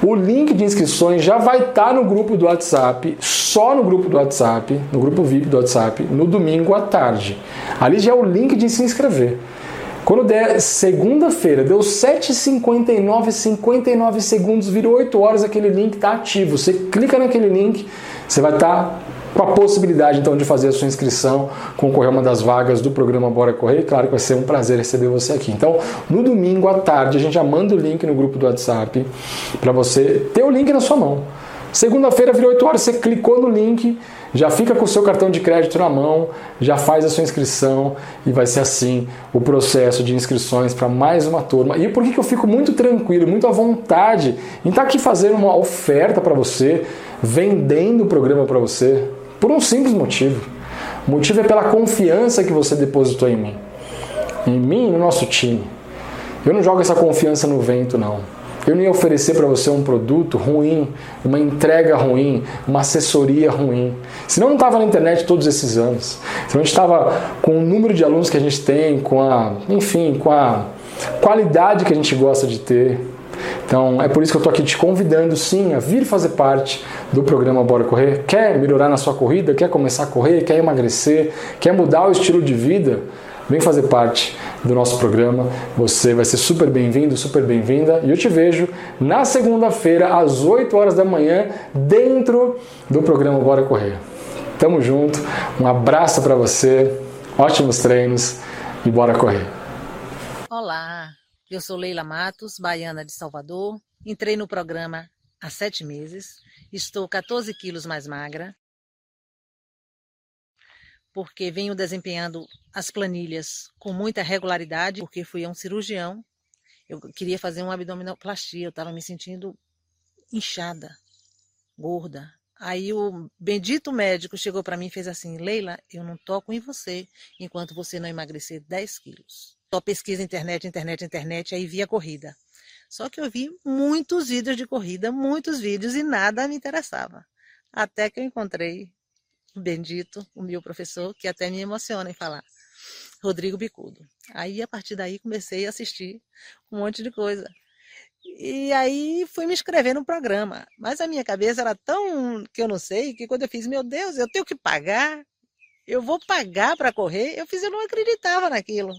o link de inscrições já vai estar tá no grupo do WhatsApp, só no grupo do WhatsApp, no grupo VIP do WhatsApp, no domingo à tarde. Ali já é o link de se inscrever. Quando der segunda-feira, deu 7h59, 59 segundos, virou 8 horas, aquele link está ativo. Você clica naquele link, você vai estar tá com a possibilidade então de fazer a sua inscrição, concorrer a uma das vagas do programa Bora Correr. Claro que vai ser um prazer receber você aqui. Então, no domingo à tarde, a gente já manda o link no grupo do WhatsApp para você ter o link na sua mão. Segunda-feira virou 8 horas, você clicou no link, já fica com o seu cartão de crédito na mão, já faz a sua inscrição e vai ser assim o processo de inscrições para mais uma turma. E por que, que eu fico muito tranquilo, muito à vontade em estar tá aqui fazendo uma oferta para você, vendendo o programa para você? Por um simples motivo. O motivo é pela confiança que você depositou em mim. Em mim e no nosso time. Eu não jogo essa confiança no vento, não. Eu ia oferecer para você um produto ruim, uma entrega ruim, uma assessoria ruim. Senão não estava na internet todos esses anos. Senão a gente estava com o número de alunos que a gente tem, com a, enfim, com a qualidade que a gente gosta de ter. Então é por isso que eu estou aqui te convidando sim a vir fazer parte do programa Bora Correr. Quer melhorar na sua corrida? Quer começar a correr? Quer emagrecer? Quer mudar o estilo de vida? Vem fazer parte do nosso programa. Você vai ser super bem-vindo, super bem-vinda. E eu te vejo na segunda-feira, às 8 horas da manhã, dentro do programa Bora Correr. Tamo junto, um abraço para você, ótimos treinos e bora correr. Olá, eu sou Leila Matos, baiana de Salvador. Entrei no programa há sete meses, estou 14 quilos mais magra porque venho desempenhando as planilhas com muita regularidade, porque fui a um cirurgião. Eu queria fazer uma abdominoplastia, eu estava me sentindo inchada, gorda. Aí o bendito médico chegou para mim e fez assim: Leila, eu não toco em você enquanto você não emagrecer 10 quilos. Só pesquisa internet, internet, internet, aí vi a corrida. Só que eu vi muitos vídeos de corrida, muitos vídeos e nada me interessava. Até que eu encontrei bendito, o meu professor, que até me emociona em falar. Rodrigo Bicudo. Aí, a partir daí, comecei a assistir um monte de coisa. E aí fui me inscrever no programa. Mas a minha cabeça era tão que eu não sei, que quando eu fiz, meu Deus, eu tenho que pagar, eu vou pagar para correr, eu fiz, eu não acreditava naquilo.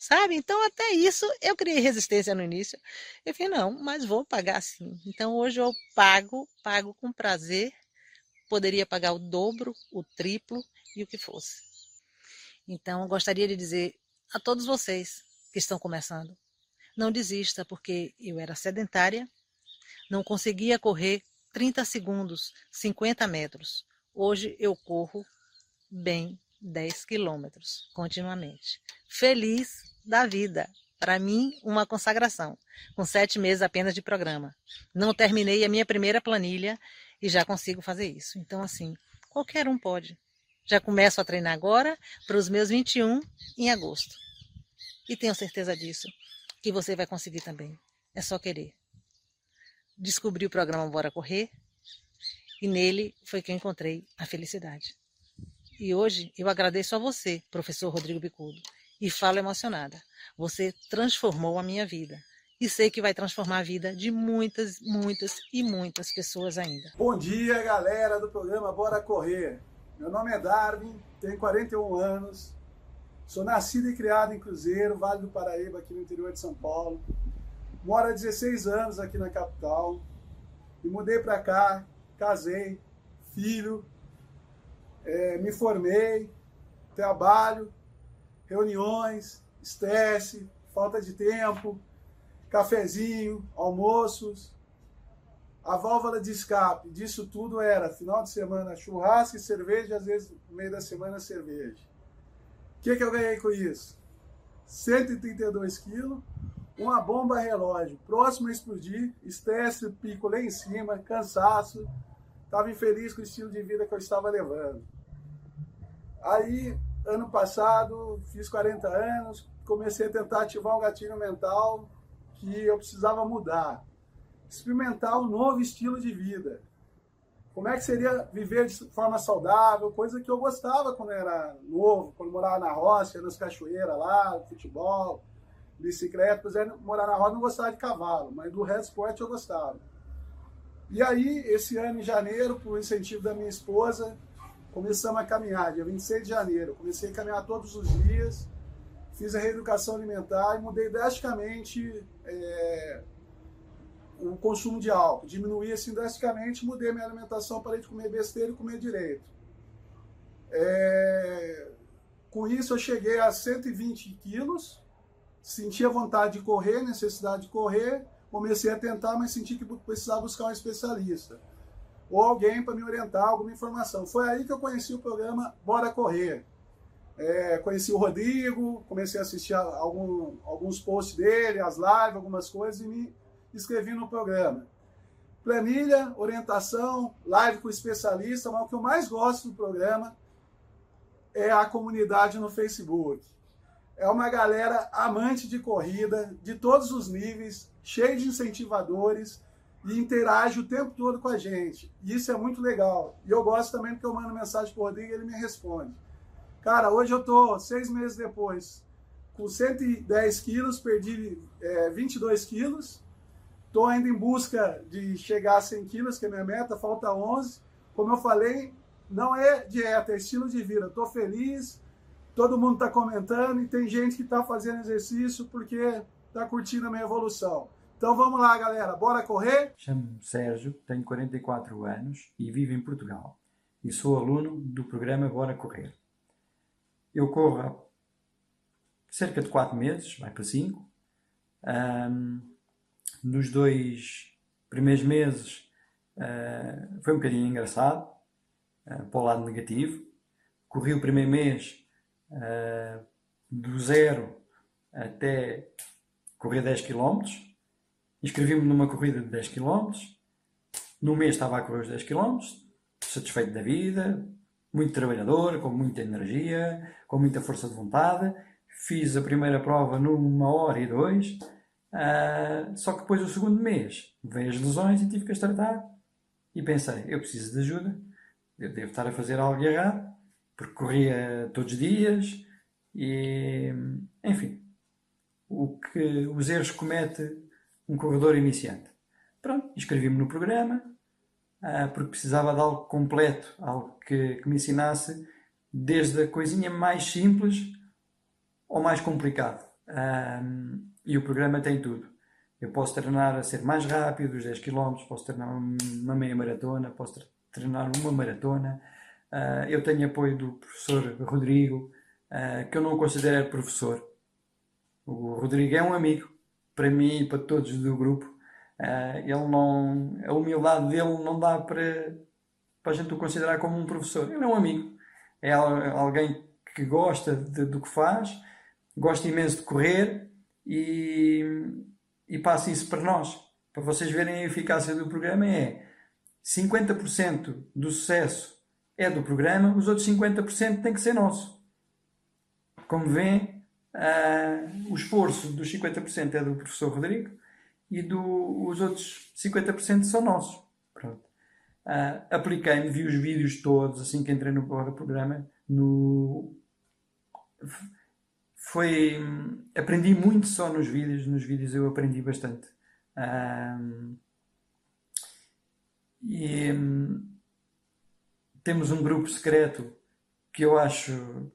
Sabe? Então, até isso, eu criei resistência no início. Eu falei, não, mas vou pagar sim. Então, hoje eu pago, pago com prazer poderia pagar o dobro, o triplo e o que fosse. Então, eu gostaria de dizer a todos vocês que estão começando, não desista, porque eu era sedentária, não conseguia correr 30 segundos, 50 metros. Hoje eu corro bem 10 quilômetros continuamente. Feliz da vida. Para mim, uma consagração. Com sete meses apenas de programa. Não terminei a minha primeira planilha e já consigo fazer isso. Então, assim, qualquer um pode. Já começo a treinar agora para os meus 21 em agosto. E tenho certeza disso, que você vai conseguir também. É só querer. Descobri o programa Bora Correr e nele foi que eu encontrei a felicidade. E hoje eu agradeço a você, professor Rodrigo Bicudo, e falo emocionada. Você transformou a minha vida e sei que vai transformar a vida de muitas, muitas e muitas pessoas ainda. Bom dia, galera do programa Bora Correr. Meu nome é Darwin, tenho 41 anos, sou nascido e criado em Cruzeiro, Vale do Paraíba, aqui no interior de São Paulo. Moro há 16 anos aqui na capital e mudei para cá, casei, filho, é, me formei, trabalho, reuniões, estresse, falta de tempo, cafezinho, almoços. A válvula de escape disso tudo era, final de semana, churrasco e cerveja, às vezes no meio da semana, cerveja. O que, que eu ganhei com isso? 132 quilos, uma bomba relógio próximo a explodir, estresse, pico lá em cima, cansaço, estava infeliz com o estilo de vida que eu estava levando. Aí, ano passado, fiz 40 anos, comecei a tentar ativar um gatilho mental, que eu precisava mudar. Experimentar um novo estilo de vida. Como é que seria viver de forma saudável, coisa que eu gostava quando era novo, quando morava na roça, nas cachoeiras lá, futebol, bicicleta. Pois morar na roça não gostava de cavalo, mas do resto esporte eu gostava. E aí, esse ano em janeiro, por incentivo da minha esposa, começamos a caminhar, dia 26 de janeiro. Comecei a caminhar todos os dias fiz a reeducação alimentar e mudei drasticamente é, o consumo de álcool. Diminuí assim drasticamente, mudei minha alimentação, parei de comer besteira e comer direito. É, com isso eu cheguei a 120 quilos, senti a vontade de correr, necessidade de correr, comecei a tentar, mas senti que precisava buscar um especialista ou alguém para me orientar, alguma informação. Foi aí que eu conheci o programa Bora Correr. É, conheci o Rodrigo, comecei a assistir a algum, alguns posts dele, as lives, algumas coisas e me inscrevi no programa. Planilha, orientação, live com especialista, mas o que eu mais gosto do programa é a comunidade no Facebook. É uma galera amante de corrida, de todos os níveis, cheio de incentivadores e interage o tempo todo com a gente. E isso é muito legal. E eu gosto também porque eu mando mensagem pro Rodrigo e ele me responde. Cara, hoje eu tô seis meses depois com 110 quilos, perdi é, 22 quilos. Tô ainda em busca de chegar a 100 quilos, que é minha meta, falta 11. Como eu falei, não é dieta, é estilo de vida. Estou feliz, todo mundo está comentando e tem gente que está fazendo exercício porque está curtindo a minha evolução. Então vamos lá, galera, bora correr? Chamo-me Sérgio, tenho 44 anos e vivo em Portugal. E sou aluno do programa Bora Correr. Eu corro há cerca de 4 meses, vai para 5. Um, nos dois primeiros meses uh, foi um bocadinho engraçado uh, para o lado negativo. Corri o primeiro mês uh, do zero até correr 10 km. Inscrevi-me numa corrida de 10 km. No mês estava a correr os 10 km, satisfeito da vida, muito trabalhador, com muita energia, com muita força de vontade. Fiz a primeira prova numa hora e dois. Uh, só que depois, o segundo mês, veio as lesões e tive que as tratar. E pensei, eu preciso de ajuda eu devo estar a fazer algo errado, porque corria todos os dias e, enfim, o que os erros comete um corredor iniciante. Pronto, inscrevi-me no programa, ah, porque precisava de algo completo, algo que, que me ensinasse desde a coisinha mais simples ao mais complicado. Ah, e o programa tem tudo. Eu posso treinar a ser mais rápido, os 10 km, posso treinar uma meia maratona, posso treinar uma maratona. Uh, eu tenho apoio do professor Rodrigo, uh, que eu não considero professor. O Rodrigo é um amigo, para mim e para todos do grupo. Uh, ele não, a humildade dele não dá para, para a gente o considerar como um professor. Ele é um amigo, é alguém que gosta de, do que faz, gosta imenso de correr e, e passa isso para nós. Para vocês verem a eficácia do programa é 50% do sucesso é do programa, os outros 50% tem que ser nosso. Como vêem, uh, o esforço dos 50% é do professor Rodrigo e do, os outros 50% são nossos. Pronto. Uh, Apliquei-me, vi os vídeos todos assim que entrei no programa. No... Foi... Aprendi muito só nos vídeos. Nos vídeos eu aprendi bastante. Uh, e temos um grupo secreto que eu acho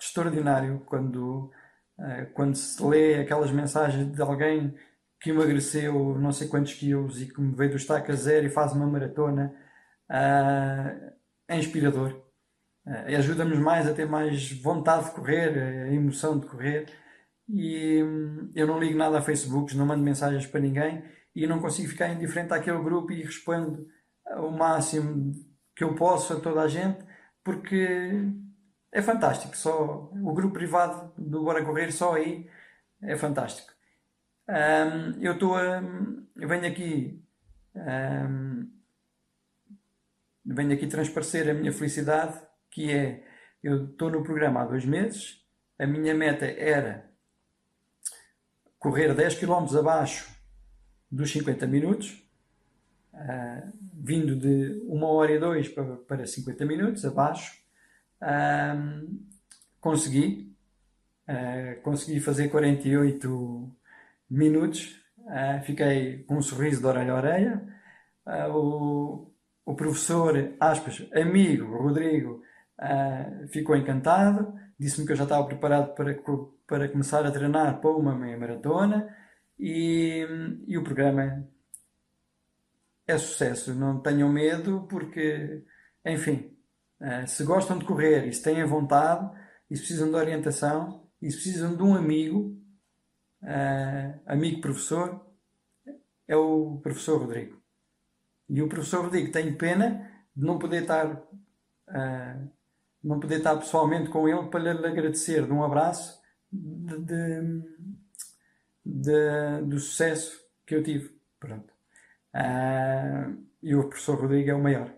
extraordinário quando, uh, quando se lê aquelas mensagens de alguém que emagreceu não sei quantos quilos e que me veio do estaca zero e faz uma maratona. Uh, é inspirador. Uh, Ajuda-nos mais a ter mais vontade de correr, a emoção de correr. E hum, eu não ligo nada a Facebook, não mando mensagens para ninguém e não consigo ficar indiferente àquele grupo e respondo o máximo que eu posso a toda a gente, porque é fantástico. Só o grupo privado do Bora Correr, só aí é fantástico. Um, eu estou a. Eu venho aqui. Um, venho aqui transparecer a minha felicidade, que é. Eu estou no programa há dois meses. A minha meta era correr 10 km abaixo dos 50 minutos uh, vindo de uma hora e dois para, para 50 minutos, abaixo. Uh, consegui, uh, consegui fazer 48 minutos, fiquei com um sorriso de orelha a orelha. o, o professor, aspas, amigo, Rodrigo, ficou encantado, disse-me que eu já estava preparado para, para começar a treinar para uma meia maratona e, e o programa é sucesso. Não tenham medo, porque, enfim, eh, se gostam de correr e se têm vontade e se precisam de orientação e se precisam de um amigo, uh, amigo professor, é o professor Rodrigo. E o professor Rodrigo tem pena de não poder estar uh, não poder estar pessoalmente com ele para lhe agradecer de um abraço de, de, de, do sucesso que eu tive. Pronto. Uh, e o professor Rodrigo é o maior.